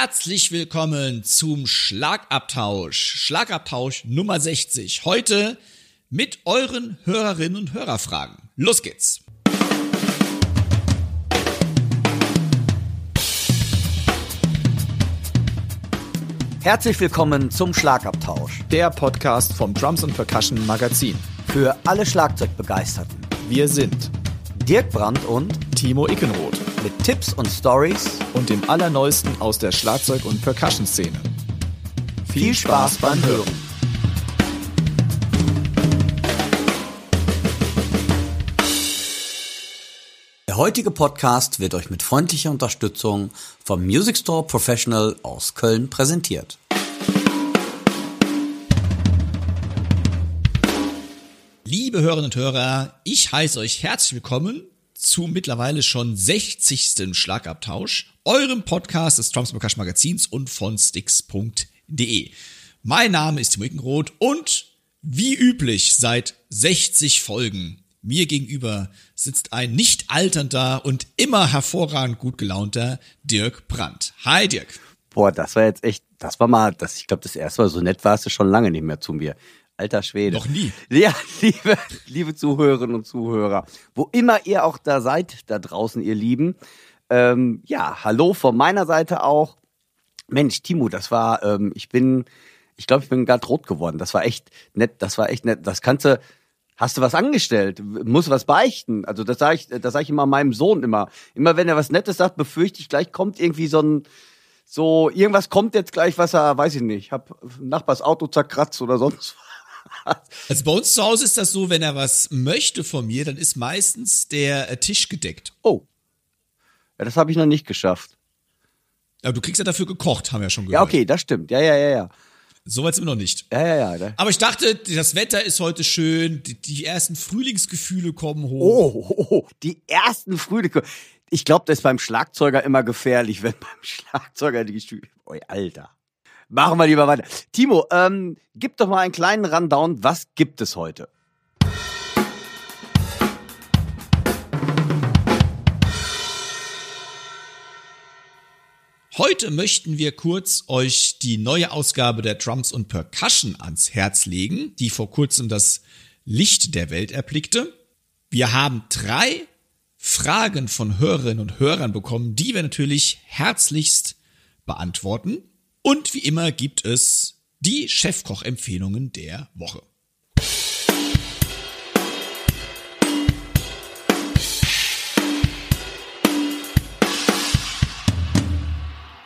Herzlich willkommen zum Schlagabtausch. Schlagabtausch Nummer 60. Heute mit euren Hörerinnen und Hörerfragen. Los geht's. Herzlich willkommen zum Schlagabtausch. Der Podcast vom Drums und Percussion Magazin. Für alle Schlagzeugbegeisterten. Wir sind Dirk Brandt und Timo Ickenroth mit Tipps und Stories und dem Allerneuesten aus der Schlagzeug- und Percussion-Szene. Viel Spaß beim Hören. Der heutige Podcast wird euch mit freundlicher Unterstützung vom Music Store Professional aus Köln präsentiert. Liebe Hörerinnen und Hörer, ich heiße euch herzlich willkommen zu mittlerweile schon 60. Schlagabtausch, eurem Podcast des Trumps Percussion Magazins und von sticks.de. Mein Name ist Timo Ickenroth und wie üblich seit 60 Folgen mir gegenüber sitzt ein nicht alternder und immer hervorragend gut gelaunter Dirk Brandt. Hi Dirk. Boah, das war jetzt echt, das war mal, das, ich glaube, das erste Mal so nett warst du schon lange nicht mehr zu mir. Alter Schwede. Noch nie. Ja, liebe, liebe Zuhörerinnen und Zuhörer, wo immer ihr auch da seid, da draußen, ihr Lieben. Ähm, ja, hallo von meiner Seite auch. Mensch, Timo, das war, ähm, ich bin, ich glaube, ich bin gerade rot geworden. Das war echt nett, das war echt nett. Das kannst du, hast du was angestellt? Muss was beichten? Also das sage ich, das sage ich immer meinem Sohn immer. Immer wenn er was Nettes sagt, befürchte ich, gleich kommt irgendwie so ein, so, irgendwas kommt jetzt gleich, was er, weiß ich nicht, hab Nachbars Auto zerkratzt oder sonst was. Also bei uns zu Hause ist das so, wenn er was möchte von mir, dann ist meistens der äh, Tisch gedeckt. Oh. Ja, das habe ich noch nicht geschafft. Aber du kriegst ja dafür gekocht, haben wir ja schon gehört. Ja, okay, das stimmt. Ja, ja, ja, ja. Soweit sind wir noch nicht. Ja, ja, ja. Aber ich dachte, das Wetter ist heute schön, die, die ersten Frühlingsgefühle kommen hoch. Oh, oh, oh, die ersten Frühlinge. Ich glaube, das ist beim Schlagzeuger immer gefährlich, wenn beim Schlagzeuger die Gestühle. Oh, Alter. Machen wir lieber weiter. Timo, ähm, gib doch mal einen kleinen Rundown. Was gibt es heute? Heute möchten wir kurz euch die neue Ausgabe der Drums und Percussion ans Herz legen, die vor kurzem das Licht der Welt erblickte. Wir haben drei Fragen von Hörerinnen und Hörern bekommen, die wir natürlich herzlichst beantworten. Und wie immer gibt es die Chefkoch-Empfehlungen der Woche.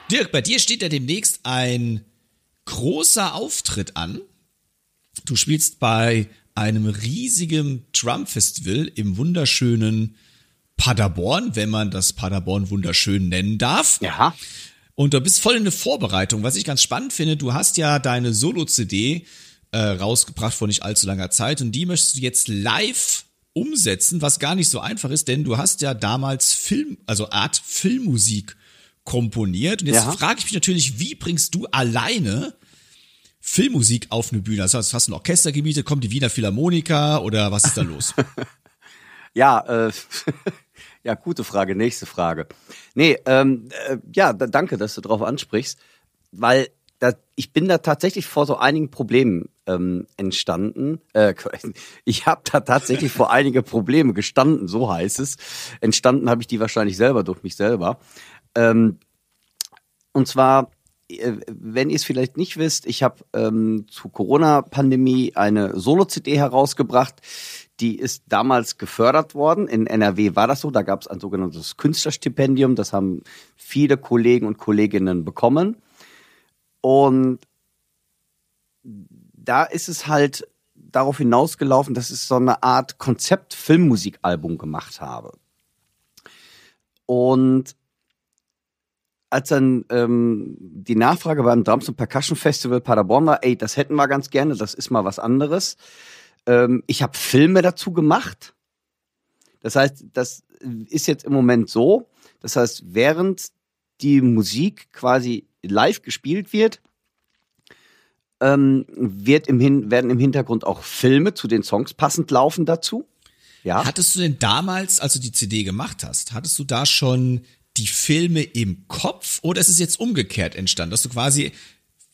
Dirk, bei dir steht ja demnächst ein großer Auftritt an. Du spielst bei einem riesigen Drum-Festival im wunderschönen Paderborn, wenn man das Paderborn wunderschön nennen darf. Ja. Und du bist voll in der Vorbereitung. Was ich ganz spannend finde, du hast ja deine Solo-CD äh, rausgebracht vor nicht allzu langer Zeit und die möchtest du jetzt live umsetzen, was gar nicht so einfach ist, denn du hast ja damals Film, also Art Filmmusik komponiert. Und jetzt Ja. frage ich mich natürlich, wie bringst du alleine Filmmusik auf eine Bühne? Das heißt, hast du ein Orchester gemietet, kommt die Wiener Philharmoniker oder was ist da los? Ja, äh, ja, gute Frage. Nächste Frage. Nee, ähm, äh, ja, da, danke, dass du drauf ansprichst, weil da, ich bin da tatsächlich vor so einigen Problemen ähm, entstanden. Äh, ich habe da tatsächlich vor einige Probleme gestanden, so heißt es. Entstanden habe ich die wahrscheinlich selber durch mich selber. Ähm, und zwar, äh, wenn ihr es vielleicht nicht wisst, ich habe ähm, zu Corona-Pandemie eine Solo-CD herausgebracht. Die ist damals gefördert worden. In NRW war das so. Da gab es ein sogenanntes Künstlerstipendium. Das haben viele Kollegen und Kolleginnen bekommen. Und da ist es halt darauf hinausgelaufen, dass ich so eine Art Konzept-Filmmusikalbum gemacht habe. Und als dann ähm, die Nachfrage beim Drums und Percussion Festival Paderborn war, ey, das hätten wir ganz gerne, das ist mal was anderes. Ähm, ich habe Filme dazu gemacht. Das heißt, das ist jetzt im Moment so. Das heißt, während die Musik quasi live gespielt wird, ähm, wird im Hin werden im Hintergrund auch Filme zu den Songs passend laufen dazu. Ja. Hattest du denn damals, als du die CD gemacht hast, hattest du da schon die Filme im Kopf oder ist es jetzt umgekehrt entstanden, dass du quasi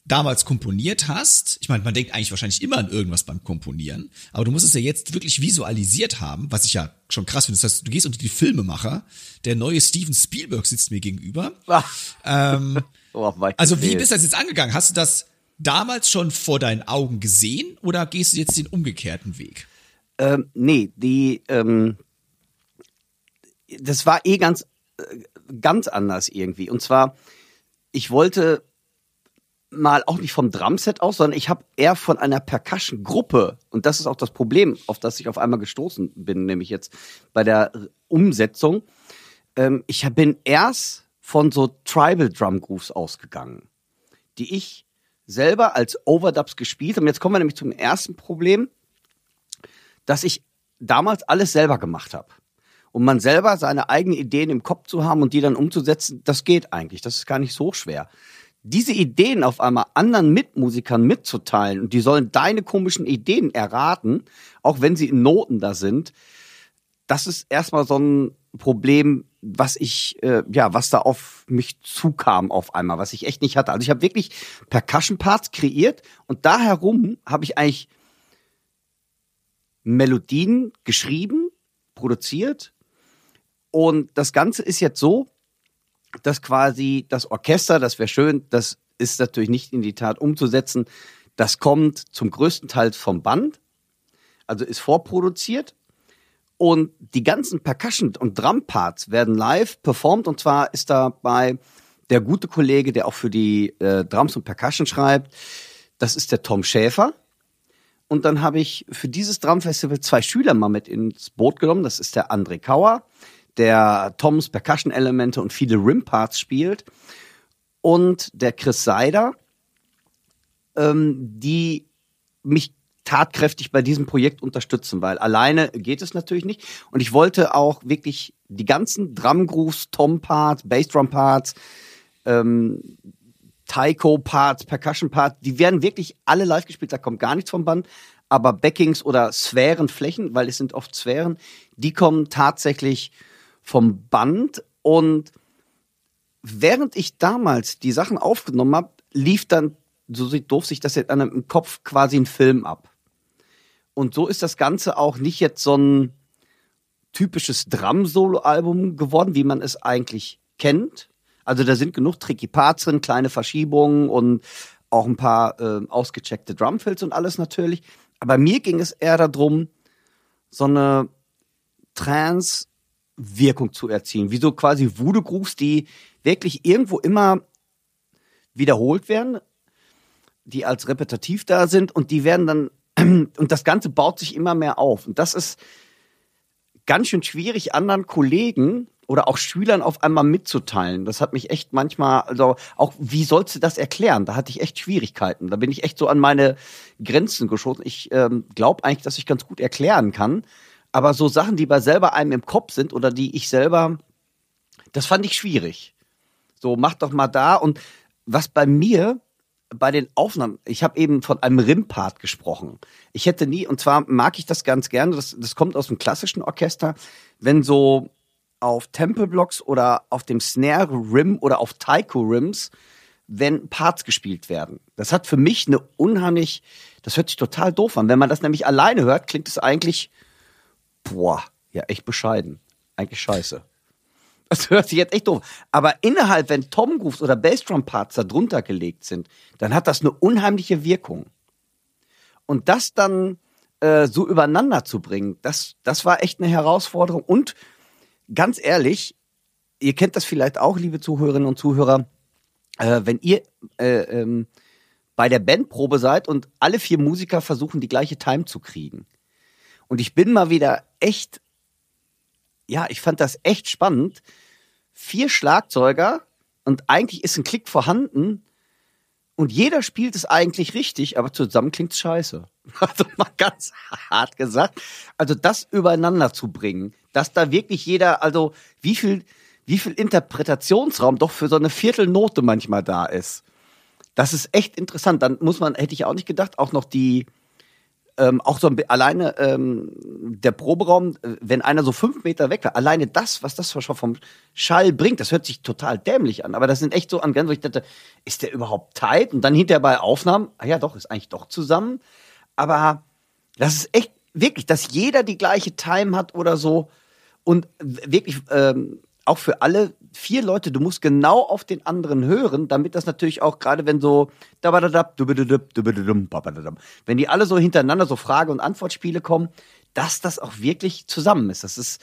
damals komponiert hast? Ich meine, man denkt eigentlich wahrscheinlich immer an irgendwas beim Komponieren, aber du musst es ja jetzt wirklich visualisiert haben, was ich ja schon krass finde. Das heißt, du gehst unter die Filmemacher, der neue Steven Spielberg sitzt mir gegenüber. ähm, Oh, also wie bist du das jetzt angegangen? Hast du das damals schon vor deinen Augen gesehen oder gehst du jetzt den umgekehrten Weg? Ähm, nee, die, ähm, das war eh ganz, äh, ganz anders irgendwie. Und zwar, ich wollte mal auch nicht vom Drumset aus, sondern ich habe eher von einer Percussion-Gruppe, und das ist auch das Problem, auf das ich auf einmal gestoßen bin, nämlich jetzt bei der Umsetzung. Ähm, ich bin erst von so Tribal Drum Grooves ausgegangen, die ich selber als Overdubs gespielt habe. Jetzt kommen wir nämlich zum ersten Problem dass ich damals alles selber gemacht habe. Und man selber seine eigenen Ideen im Kopf zu haben und die dann umzusetzen, das geht eigentlich. Das ist gar nicht so schwer. Diese Ideen auf einmal anderen Mitmusikern mitzuteilen und die sollen deine komischen Ideen erraten, auch wenn sie in Noten da sind, das ist erstmal so ein Problem, was ich, äh, ja, was da auf mich zukam auf einmal, was ich echt nicht hatte. Also ich habe wirklich Percussion-Parts kreiert und da herum habe ich eigentlich Melodien geschrieben, produziert. Und das Ganze ist jetzt so, dass quasi das Orchester, das wäre schön, das ist natürlich nicht in die Tat umzusetzen. Das kommt zum größten Teil vom Band, also ist vorproduziert. Und die ganzen Percussion- und Drum-Parts werden live performt. Und zwar ist dabei der gute Kollege, der auch für die äh, Drums und Percussion schreibt. Das ist der Tom Schäfer. Und dann habe ich für dieses Drumfestival zwei Schüler mal mit ins Boot genommen. Das ist der André Kauer, der Toms Percussion-Elemente und viele Rim-Parts spielt. Und der Chris Seider, ähm, die mich tatkräftig bei diesem Projekt unterstützen, weil alleine geht es natürlich nicht. Und ich wollte auch wirklich die ganzen Drum-Grooves, Tom-Parts, Bass-Drum-Parts, ähm, Taiko-Parts, Percussion-Parts, die werden wirklich alle live gespielt, da kommt gar nichts vom Band. Aber Backings oder Sphärenflächen, weil es sind oft Sphären, die kommen tatsächlich vom Band. Und während ich damals die Sachen aufgenommen habe, lief dann, so doof sich das jetzt an im Kopf, quasi ein Film ab. Und so ist das Ganze auch nicht jetzt so ein typisches Drum-Solo-Album geworden, wie man es eigentlich kennt. Also da sind genug tricky Parts drin, kleine Verschiebungen und auch ein paar äh, ausgecheckte Drumfills und alles natürlich. Aber mir ging es eher darum, so eine Trance-Wirkung zu erzielen. Wie so quasi Voodoo-Grooves, die wirklich irgendwo immer wiederholt werden, die als repetitiv da sind und die werden dann, und das Ganze baut sich immer mehr auf. Und das ist ganz schön schwierig, anderen Kollegen oder auch Schülern auf einmal mitzuteilen. Das hat mich echt manchmal, also auch, wie sollst du das erklären? Da hatte ich echt Schwierigkeiten. Da bin ich echt so an meine Grenzen geschossen. Ich ähm, glaube eigentlich, dass ich ganz gut erklären kann. Aber so Sachen, die bei selber einem im Kopf sind oder die ich selber, das fand ich schwierig. So, mach doch mal da. Und was bei mir bei den Aufnahmen, ich habe eben von einem Rim-Part gesprochen. Ich hätte nie, und zwar mag ich das ganz gerne, das, das kommt aus dem klassischen Orchester, wenn so auf Temple-Blocks oder auf dem Snare-Rim oder auf Taiko-Rims, wenn Parts gespielt werden. Das hat für mich eine unheimlich, das hört sich total doof an. Wenn man das nämlich alleine hört, klingt es eigentlich, boah, ja, echt bescheiden. Eigentlich scheiße. Das hört sich jetzt echt doof. Aber innerhalb, wenn Tom Grooves oder Bassdrum Parts da drunter gelegt sind, dann hat das eine unheimliche Wirkung. Und das dann äh, so übereinander zu bringen, das, das war echt eine Herausforderung. Und ganz ehrlich, ihr kennt das vielleicht auch, liebe Zuhörerinnen und Zuhörer, äh, wenn ihr äh, ähm, bei der Bandprobe seid und alle vier Musiker versuchen, die gleiche Time zu kriegen. Und ich bin mal wieder echt, ja, ich fand das echt spannend. Vier Schlagzeuger und eigentlich ist ein Klick vorhanden und jeder spielt es eigentlich richtig, aber zusammen klingt's scheiße. Also mal ganz hart gesagt. Also das übereinander zu bringen, dass da wirklich jeder, also wie viel, wie viel Interpretationsraum doch für so eine Viertelnote manchmal da ist. Das ist echt interessant. Dann muss man, hätte ich auch nicht gedacht, auch noch die ähm, auch so ein, alleine ähm, der Proberaum, äh, wenn einer so fünf Meter weg war, alleine das, was das schon vom Schall bringt, das hört sich total dämlich an. Aber das sind echt so an Grenzen, wo ich dachte, ist der überhaupt tight? Und dann hinterher bei Aufnahmen, ah ja doch, ist eigentlich doch zusammen. Aber das ist echt wirklich, dass jeder die gleiche Time hat oder so. Und wirklich ähm, auch für alle vier Leute, du musst genau auf den anderen hören, damit das natürlich auch, gerade wenn so, wenn die alle so hintereinander so Frage- und Antwortspiele kommen, dass das auch wirklich zusammen ist. Das ist,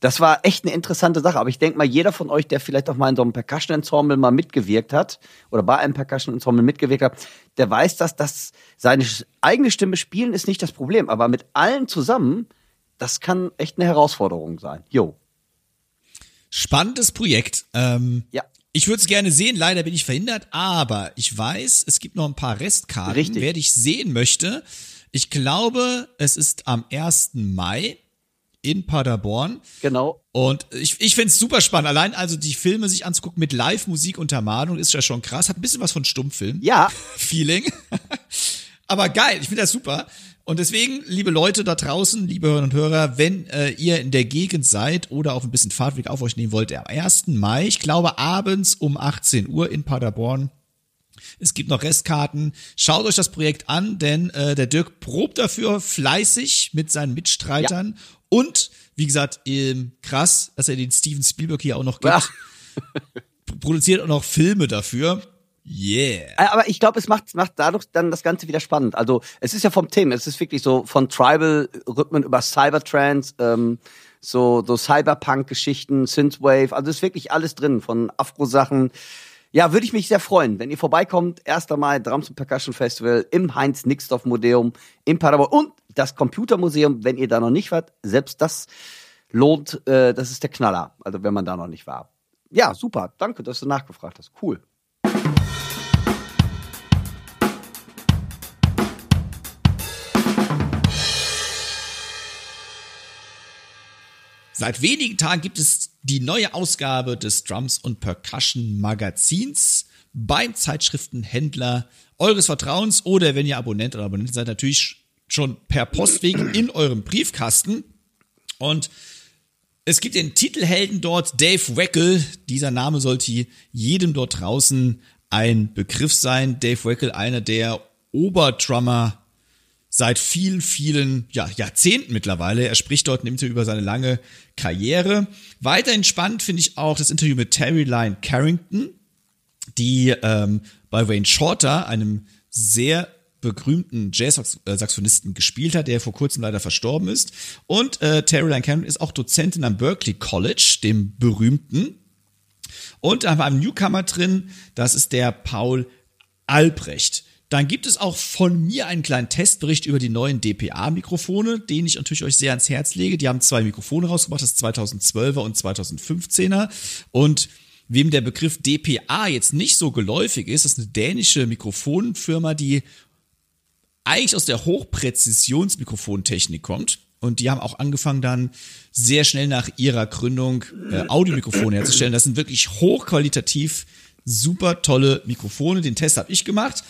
das war echt eine interessante Sache. Aber ich denke mal, jeder von euch, der vielleicht auch mal in so einem Percussion-Ensemble mal mitgewirkt hat oder bei einem Percussion-Ensemble mitgewirkt hat, der weiß, dass das seine eigene Stimme spielen ist nicht das Problem. Aber mit allen zusammen, das kann echt eine Herausforderung sein. Jo. Spannendes Projekt. Ähm, Ja. Ich würde es gerne sehen, leider bin ich verhindert, aber ich weiß, es gibt noch ein paar Restkarten, Richtig. wer dich sehen möchte. Ich glaube, es ist am 1. Mai in Paderborn. Genau. Und ich, ich finde es super spannend. Allein also die Filme sich anzugucken mit Live-Musik-Untermalung ist ja schon krass. Hat ein bisschen was von Stummfilm. Ja, Feeling. Aber geil, ich finde das super. Und deswegen, liebe Leute da draußen, liebe Hörerinnen und Hörer, wenn äh, ihr in der Gegend seid oder auf ein bisschen Fahrtweg auf euch nehmen wollt, am 1. Mai, ich glaube abends um 18 Uhr in Paderborn, es gibt noch Restkarten. Schaut euch das Projekt an, denn äh, der Dirk probt dafür fleißig mit seinen Mitstreitern. Und, wie gesagt, ähm, krass, dass er den Steven Spielberg hier auch noch gibt. Ja. Produziert auch noch Filme dafür. Yeah. Äh, Aber ich glaube, es macht, macht dadurch dann das Ganze wieder spannend. Also es ist ja vom Thema, es ist wirklich so von Tribal-Rhythmen über Cybertrance, ähm, so, so Cyberpunk-Geschichten, Synthwave, also ist wirklich alles drin, von Afro-Sachen. Ja, würde ich mich sehr freuen, wenn ihr vorbeikommt. 1. Mai, Drums und Percussion Festival im Heinz-Nixdorf-Museum in Paderborn und das Computermuseum, wenn ihr da noch nicht wart, selbst das lohnt, äh, das ist der Knaller, also wenn man da noch nicht war. Ja, super, danke, dass du nachgefragt hast. Cool. Seit wenigen Tagen gibt es die neue Ausgabe des Drums und Percussion Magazins beim Zeitschriftenhändler eures Vertrauens oder wenn ihr Abonnent oder Abonnent seid, natürlich schon per Postweg in eurem Briefkasten. Und es gibt den Titelhelden dort, Dave Weckel. Dieser Name sollte jedem dort draußen ein Begriff sein. Dave Weckel, einer der Oberdrummer seit vielen, vielen ja, Jahrzehnten mittlerweile. Er spricht dort im Interview über seine lange Karriere. Weiterhin spannend finde ich auch das Interview mit Terry Lyne Carrington, die ähm, bei Wayne Shorter, einem sehr berühmten Jazz-Saxophonisten gespielt hat, der vor kurzem leider verstorben ist. Und äh, Terry Lyne Carrington ist auch Dozentin am Berkeley College, dem berühmten. Und da haben wir einen Newcomer drin, das ist der Paul Albrecht. Dann gibt es auch von mir einen kleinen Testbericht über die neuen DPA-Mikrofone, den ich natürlich euch sehr ans Herz lege. Die haben zwei Mikrofone rausgebracht, das 2012er und 2015er. Und wem der Begriff DPA jetzt nicht so geläufig ist, das ist eine dänische Mikrofonfirma, die eigentlich aus der Hochpräzisionsmikrofontechnik kommt. Und die haben auch angefangen dann sehr schnell nach ihrer Gründung äh, Audiemikrofone herzustellen. Das sind wirklich hochqualitativ super tolle Mikrofone. Den Test habe ich gemacht.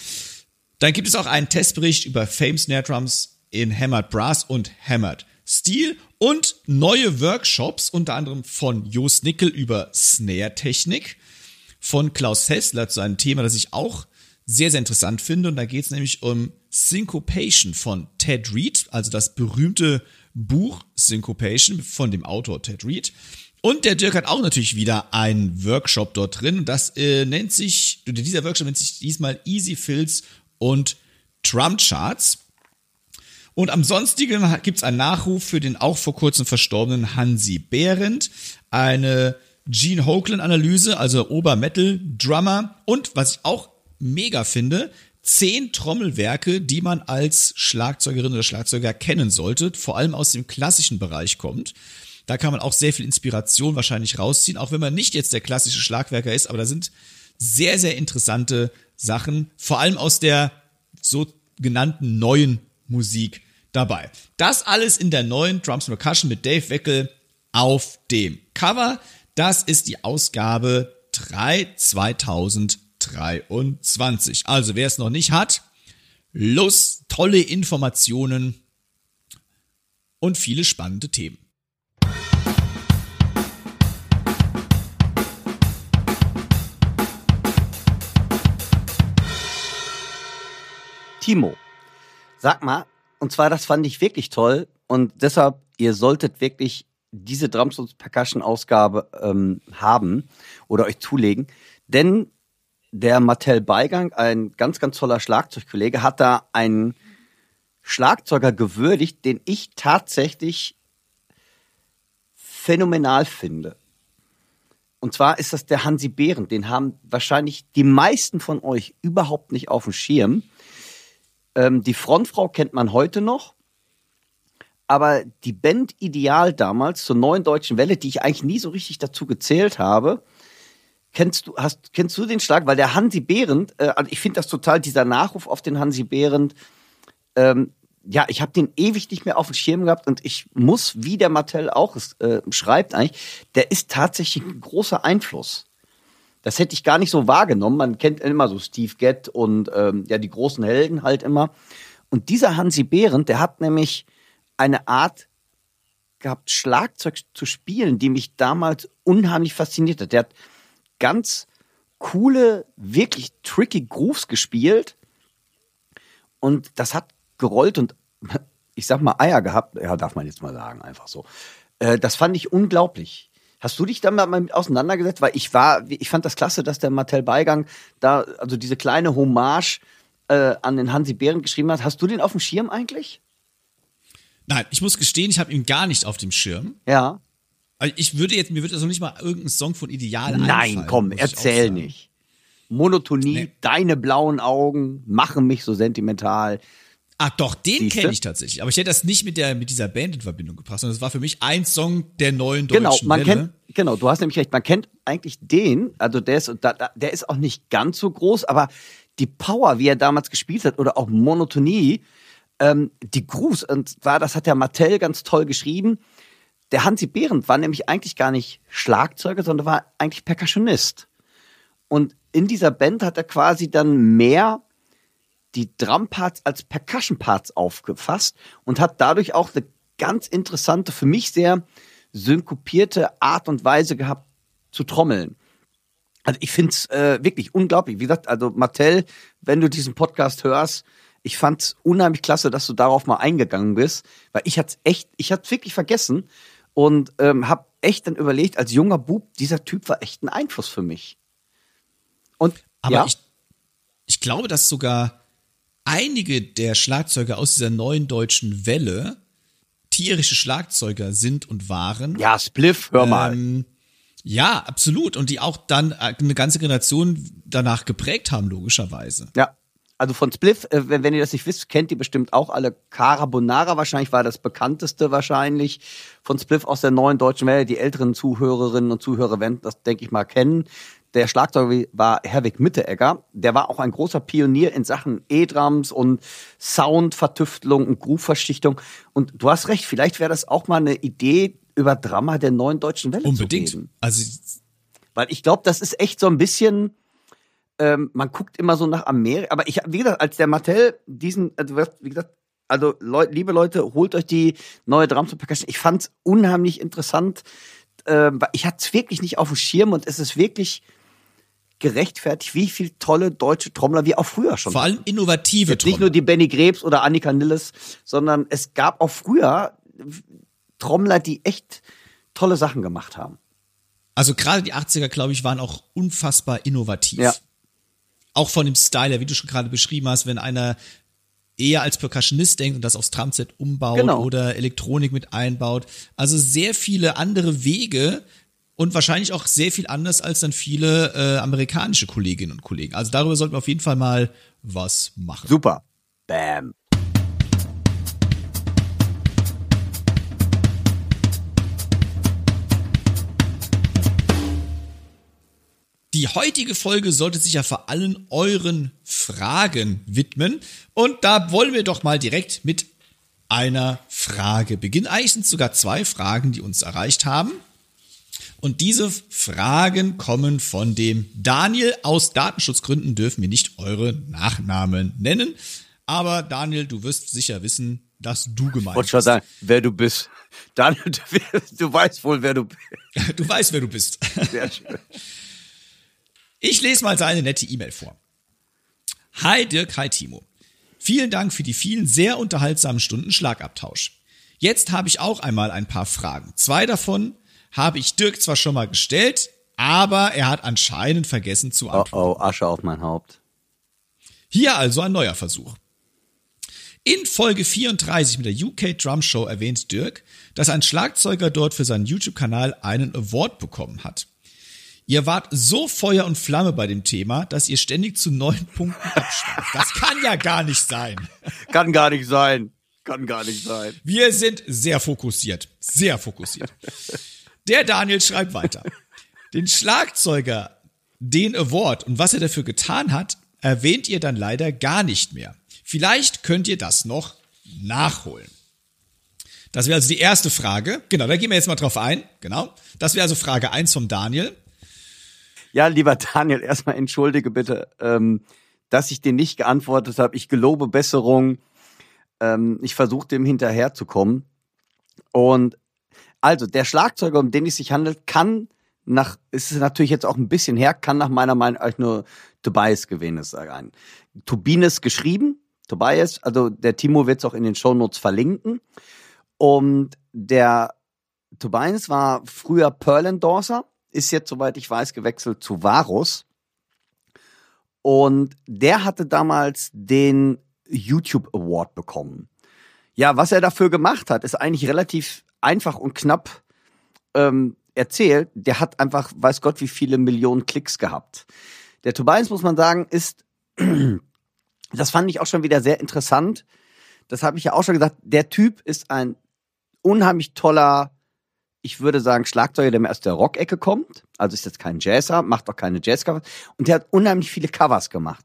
Dann gibt es auch einen Testbericht über Fame Snare Drums in Hammered Brass und Hammered Steel und neue Workshops, unter anderem von Jost Nickel über Snare-Technik, von Klaus Hessler zu einem Thema, das ich auch sehr, sehr interessant finde. Und da geht es nämlich um Syncopation von Ted Reed, also das berühmte Buch Syncopation von dem Autor Ted Reed. Und der Dirk hat auch natürlich wieder einen Workshop dort drin. Das äh, nennt sich, dieser Workshop nennt sich diesmal Easy Fills und Drum Charts. Und am sonstigen gibt's einen Nachruf für den auch vor kurzem verstorbenen Hansi Behrendt, eine Gene Hoagland-Analyse, also Obermetal-Drummer und was ich auch mega finde, zehn Trommelwerke, die man als Schlagzeugerin oder Schlagzeuger kennen sollte, vor allem aus dem klassischen Bereich kommt. Da kann man auch sehr viel Inspiration wahrscheinlich rausziehen, auch wenn man nicht jetzt der klassische Schlagwerker ist, aber da sind sehr, sehr interessante Sachen, vor allem aus der sogenannten neuen Musik dabei. Das alles in der neuen Drums Percussion mit Dave Weckel auf dem Cover. Das ist die Ausgabe 3 2023. Also wer es noch nicht hat, los, tolle Informationen und viele spannende Themen. Timo, sag mal, und zwar, das fand ich wirklich toll und deshalb, ihr solltet wirklich diese Drums und Percussion Ausgabe ähm, haben oder euch zulegen, denn der Mattel Beigang, ein ganz, ganz toller Schlagzeugkollege, hat da einen Schlagzeuger gewürdigt, den ich tatsächlich phänomenal finde. Und zwar ist das der Hansi Behrendt. Den haben wahrscheinlich die meisten von euch überhaupt nicht auf dem Schirm. Ähm, die Frontfrau kennt man heute noch. Aber die Band Ideal damals zur neuen deutschen Welle, die ich eigentlich nie so richtig dazu gezählt habe, kennst du, hast, kennst du den Schlag? Weil der Hansi Behrendt, äh, also ich finde das total, dieser Nachruf auf den Hansi Behrendt, ähm, ja, ich habe den ewig nicht mehr auf dem Schirm gehabt und ich muss, wie der Martell auch äh, schreibt eigentlich, der ist tatsächlich ein großer Einfluss. Das hätte ich gar nicht so wahrgenommen. Man kennt immer so Steve Gett und ähm, ja die großen Helden halt immer. Und dieser Hansi Behrendt, der hat nämlich eine Art gehabt, Schlagzeug zu spielen, die mich damals unheimlich fasziniert hat. Der hat ganz coole, wirklich tricky Grooves gespielt und das hat gerollt und ich sag mal Eier gehabt. Ja, darf man jetzt mal sagen, einfach so. Äh, das fand ich unglaublich. Hast du dich da mal mit auseinandergesetzt? Weil ich war, ich fand das klasse, dass der Martell Beigang da, also diese kleine Hommage äh, an den Hansi Behren geschrieben hat. Hast du den auf dem Schirm eigentlich? Nein, ich muss gestehen, ich habe ihn gar nicht auf dem Schirm. Ja. Also ich würde jetzt, mir würde also nicht mal irgendein Song von Ideal Nein, einfallen. komm, erzähl nicht. Monotonie, Nee. deine blauen Augen machen mich so sentimental. Ah, doch, den kenne ich tatsächlich. Aber ich hätte das nicht mit der mit dieser Band in Verbindung gebracht, sondern das war für mich ein Song der neuen deutschen Genau, man Welle. kennt, genau, du hast nämlich recht, man kennt eigentlich den, also der ist, der ist auch nicht ganz so groß, aber die Power, wie er damals gespielt hat, oder auch Monotonie, ähm, die Grooves, und zwar, das hat der Martell ganz toll geschrieben. Der Hansi Behrendt war nämlich eigentlich gar nicht Schlagzeuger, sondern war eigentlich Percussionist. Und in dieser Band hat er quasi dann mehr die Drumparts als Percussion-Parts aufgefasst und hat dadurch auch eine ganz interessante, für mich sehr synkopierte Art und Weise gehabt zu trommeln. Also ich finde es äh, wirklich unglaublich. Wie gesagt, also Martell, wenn du diesen Podcast hörst, ich fand's unheimlich klasse, dass du darauf mal eingegangen bist, weil ich hat's echt, ich hatte wirklich vergessen und ähm, habe echt dann überlegt, als junger Bub, dieser Typ war echt ein Einfluss für mich. Und Aber ja, ich, ich glaube, dass sogar einige der Schlagzeuger aus dieser neuen deutschen Welle tierische Schlagzeuger sind und waren. ja, Spliff, hör mal. Ähm, ja, absolut. Und die auch dann äh, eine ganze Generation danach geprägt haben, logischerweise. Ja. Also von Spliff, äh, wenn, wenn ihr das nicht wisst, kennt ihr bestimmt auch alle. Carabonara wahrscheinlich war das bekannteste wahrscheinlich von Spliff aus der neuen deutschen Welle. Die älteren Zuhörerinnen und Zuhörer werden das, denke ich mal, kennen. Der Schlagzeuger war Herwig Mitteegger. Der war auch ein großer Pionier in Sachen E-Drums und Soundvertüftelung und Groove-Verschichtung. Und du hast recht, vielleicht wäre das auch mal eine Idee, über Drama der neuen deutschen Welle zu Unbedingt. reden. Also Weil ich glaube, das ist echt so ein bisschen, ähm, man guckt immer so nach Amerika. Aber ich, wie gesagt, als der Mattel diesen, also wie gesagt, also Leute, liebe Leute, holt euch die neue Drums und Percussion. Ich fand's unheimlich interessant. Ähm, ich hatte es wirklich nicht auf dem Schirm und es ist wirklich gerechtfertigt, wie viel tolle deutsche Trommler wir auch früher schon vor allem innovative Jetzt nicht Trommler. nur die Benny Krebs oder Annika Nilles, sondern es gab auch früher Trommler, die echt tolle Sachen gemacht haben. Also gerade die 80er, glaube ich, waren auch unfassbar innovativ. Ja. Auch von dem Style her, wie du schon gerade beschrieben hast, wenn einer eher als Percussionist denkt und das aufs Drumset umbaut Genau. oder Elektronik mit einbaut. Also sehr viele andere Wege und wahrscheinlich auch sehr viel anders als dann viele äh, amerikanische Kolleginnen und Kollegen. Also darüber sollten wir auf jeden Fall mal was machen. Super. Bam. Die heutige Folge sollte sich ja vor allen euren Fragen widmen. Und da wollen wir doch mal direkt mit einer Frage beginnen. Eigentlich sind es sogar zwei Fragen, die uns erreicht haben. Und diese Fragen kommen von dem Daniel. Aus Datenschutzgründen dürfen wir nicht eure Nachnamen nennen. Aber Daniel, du wirst sicher wissen, dass du gemeint Wollte schon bist. sagen, wer du bist. Daniel, du, du weißt wohl, wer du bist. Du weißt, wer du bist. Sehr schön. Ich lese mal seine nette E-Mail vor. Hi Dirk, hi Timo. Vielen Dank für die vielen sehr unterhaltsamen Stunden Schlagabtausch. Jetzt habe ich auch einmal ein paar Fragen. Zwei davon habe ich Dirk zwar schon mal gestellt, aber er hat anscheinend vergessen zu Oh, antworten. oh, Asche auf mein Haupt. Hier also ein neuer Versuch. In Folge 34 mit der UK Drum Show erwähnt Dirk, dass ein Schlagzeuger dort für seinen YouTube-Kanal einen Award bekommen hat. Ihr wart so Feuer und Flamme bei dem Thema, dass ihr ständig zu neun Punkten abschweift. Das kann ja gar nicht sein. Kann gar nicht sein. Kann gar nicht sein. Wir sind sehr fokussiert. Sehr fokussiert. Der Daniel schreibt weiter. Den Schlagzeuger, den Award und was er dafür getan hat, erwähnt ihr dann leider gar nicht mehr. Vielleicht könnt ihr das noch nachholen. Das wäre also die erste Frage. Genau, da gehen wir jetzt mal drauf ein. Genau. Das wäre also Frage eins vom Daniel. Ja, lieber Daniel, erstmal entschuldige bitte, ähm, dass ich dir nicht geantwortet habe. Ich gelobe Besserung. Ähm, ich versuche dem hinterherzukommen. Und also, der Schlagzeuger, um den es sich handelt, kann nach, es ist natürlich jetzt auch ein bisschen her, kann nach meiner Meinung eigentlich nur Tobias gewesen sein. Tobines geschrieben, Tobias, also der Timo wird es auch in den Shownotes verlinken. Und der Tobias war früher Pearl Endorser, ist jetzt, soweit ich weiß, gewechselt zu Varus. Und der hatte damals den YouTube Award bekommen. Ja, was er dafür gemacht hat, ist eigentlich relativ einfach und knapp ähm, erzählt. Der hat einfach, weiß Gott, wie viele Millionen Klicks gehabt. Der Tobias, muss man sagen, ist, das fand ich auch schon wieder sehr interessant. Das habe ich ja auch schon gesagt. Der Typ ist ein unheimlich toller, ich würde sagen, Schlagzeuger, der mehr aus der Rock-Ecke kommt. Also ist jetzt kein Jazzer, macht auch keine Jazz-Covers. Und der hat unheimlich viele Covers gemacht.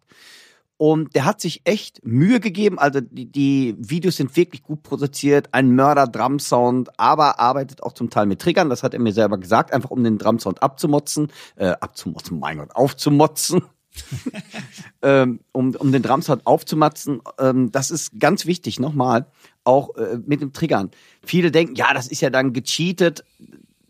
Und der hat sich echt Mühe gegeben. Also die, die Videos sind wirklich gut produziert. Ein Mörder-Drum-Sound, aber arbeitet auch zum Teil mit Triggern. Das hat er mir selber gesagt, einfach um den Drum-Sound abzumotzen. Äh, abzumotzen, mein Gott, aufzumotzen. ähm, um, um den Drumsound aufzumatzen. Ähm, das ist ganz wichtig, nochmal, auch äh, mit dem Triggern. Viele denken, ja, das ist ja dann gecheatet.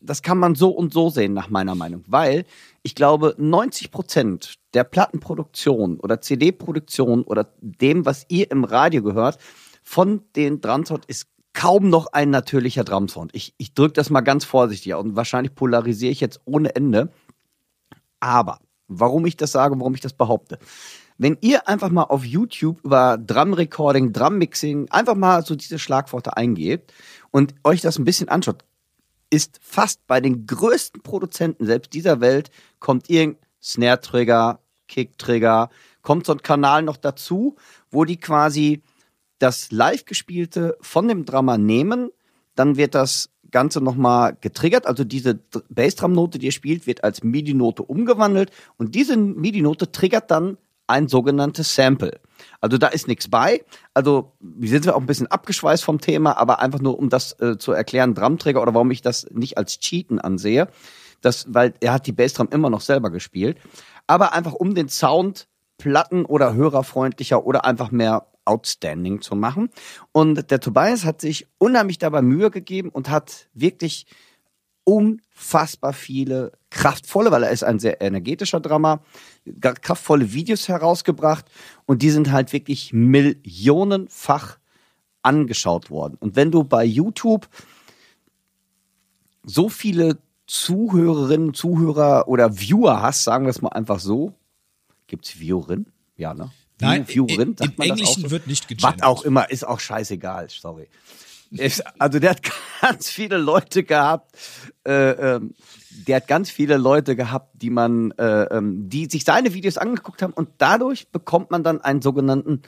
Das kann man so und so sehen, nach meiner Meinung, weil ich glaube, 90 Prozent der Plattenproduktion oder CD-Produktion oder dem, was ihr im Radio gehört, von den Drumsound ist kaum noch ein natürlicher Drumsound. Ich, ich drücke das mal ganz vorsichtig und wahrscheinlich polarisiere ich jetzt ohne Ende. Aber warum ich das sage, warum ich das behaupte. Wenn ihr einfach mal auf YouTube über Drum Recording, Drum Mixing einfach mal so diese Schlagworte eingebt und euch das ein bisschen anschaut, ist fast bei den größten Produzenten selbst dieser Welt kommt irgendein Snare-Trigger, Kick-Trigger, kommt so ein Kanal noch dazu, wo die quasi das live gespielte von dem Drummer nehmen, dann wird das Ganze nochmal getriggert. Also diese Bassdrum-Note, die ihr spielt, wird als MIDI-Note umgewandelt und diese MIDI-Note triggert dann ein sogenanntes Sample. Also da ist nichts bei. Also wir sind zwar auch ein bisschen abgeschweißt vom Thema, aber einfach nur um das äh, zu erklären, Drumträger oder warum ich das nicht als Cheaten ansehe. Das, weil er hat die Bassdrum immer noch selber gespielt. Aber einfach um den Sound platten- oder hörerfreundlicher oder einfach mehr outstanding zu machen. Und der Tobias hat sich unheimlich dabei Mühe gegeben und hat wirklich unfassbar viele kraftvolle, weil er ist ein sehr energetischer Drummer, kraftvolle Videos herausgebracht und die sind halt wirklich millionenfach angeschaut worden. Und wenn du bei YouTube so viele Zuhörerinnen, Zuhörer oder Viewer hast, sagen wir es mal einfach so, gibt's Viewerin? Ja, ne? Nein, Viewerin, im, sagt im man das auch Englischen so? wird nicht Was gegendert. auch immer, ist auch scheißegal, sorry. Ist, also der hat ganz viele Leute gehabt, äh, ähm, der hat ganz viele Leute gehabt, die man, äh, ähm, die sich seine Videos angeguckt haben und dadurch bekommt man dann einen sogenannten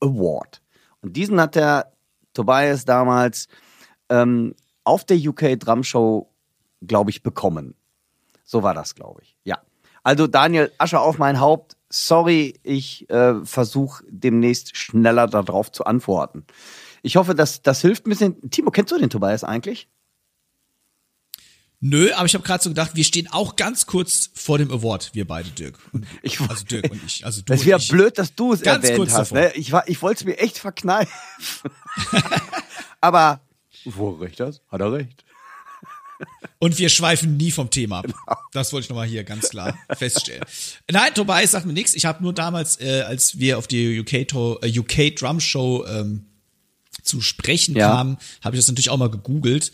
Award. Und diesen hat der Tobias damals ähm, auf der UK Drum Show, glaube ich, bekommen. So war das, glaube ich. Ja. Also Daniel, Asche auf mein Haupt. Sorry, ich äh, versuche demnächst schneller darauf zu antworten. Ich hoffe, dass das hilft ein bisschen. Timo, kennst du den Tobias eigentlich? Nö, aber ich habe gerade so gedacht, wir stehen auch ganz kurz vor dem Award, wir beide, Dirk. Und, Ich- also Dirk und ich. Also du Das wäre blöd, dass du es Ganz erwähnt kurz hast. Ne? Ich, war- ich wollte es mir echt verkneifen. Aber wo recht hat, hat er recht. Und wir schweifen nie vom Thema Genau. ab. Das wollte ich nochmal hier ganz klar feststellen. Nein, Tobias sagt mir nichts. Ich habe nur damals, äh, als wir auf die UK, äh, UK Drum Show ähm, zu sprechen Ja. kamen, habe ich das natürlich auch mal gegoogelt.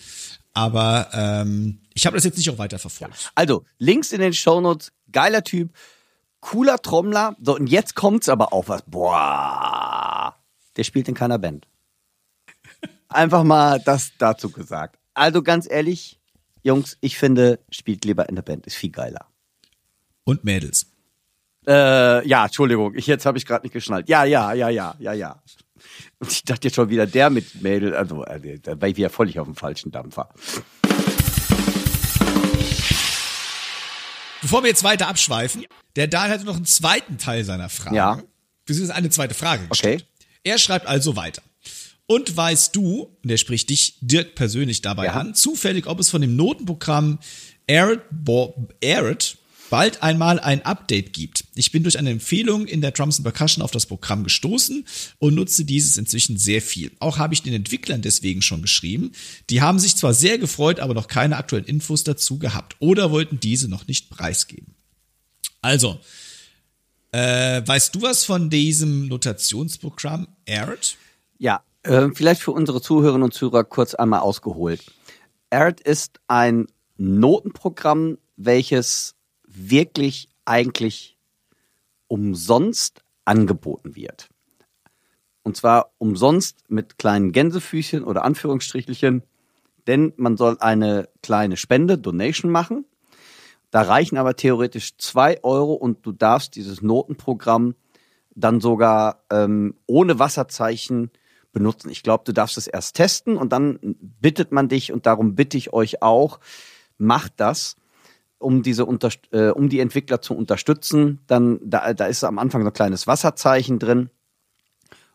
Aber ähm, ich habe das jetzt nicht auch weiter verfolgt. Also, Links in den Shownotes, geiler Typ, cooler Trommler. So, und jetzt kommt's aber auch was. Boah, der spielt in keiner Band. Einfach mal das dazu gesagt. Also ganz ehrlich, Jungs, ich finde, spielt lieber in der Band, ist viel geiler. Und Mädels. Äh, ja, Entschuldigung, ich, jetzt habe ich gerade nicht geschnallt. Ja, ja, ja, ja, ja, ja. Und ich dachte jetzt schon wieder der mit Mädel, also äh, da war ich wieder völlig auf dem falschen Dampfer. Bevor wir jetzt weiter abschweifen, der Daniel hatte noch einen zweiten Teil seiner Frage. Ja. Beziehungsweise eine zweite Frage gestellt. Okay. Er schreibt also weiter. Und weißt du, und er spricht dich, Dirk, persönlich dabei Ja. an, zufällig, ob es von dem Notenprogramm Arid, Arid bald einmal ein Update gibt. Ich bin durch eine Empfehlung in der Drums and Percussion auf das Programm gestoßen und nutze dieses inzwischen sehr viel. Auch habe ich den Entwicklern deswegen schon geschrieben. Die haben sich zwar sehr gefreut, aber noch keine aktuellen Infos dazu gehabt oder wollten diese noch nicht preisgeben. Also, äh, weißt du was von diesem Notationsprogramm Arid? Ja, äh, vielleicht für unsere Zuhörerinnen und Zuhörer kurz einmal ausgeholt. ART ist ein Notenprogramm, welches wirklich eigentlich umsonst angeboten wird. Und zwar umsonst mit kleinen Gänsefüßchen oder Anführungsstrichelchen, denn man soll eine kleine Spende, Donation machen. Da reichen aber theoretisch zwei Euro und du darfst dieses Notenprogramm dann sogar ähm, ohne Wasserzeichen benutzen. Ich glaube, du darfst es erst testen und dann bittet man dich und darum bitte ich euch auch, macht das, um diese äh, um die Entwickler zu unterstützen. Dann da, da ist am Anfang so ein kleines Wasserzeichen drin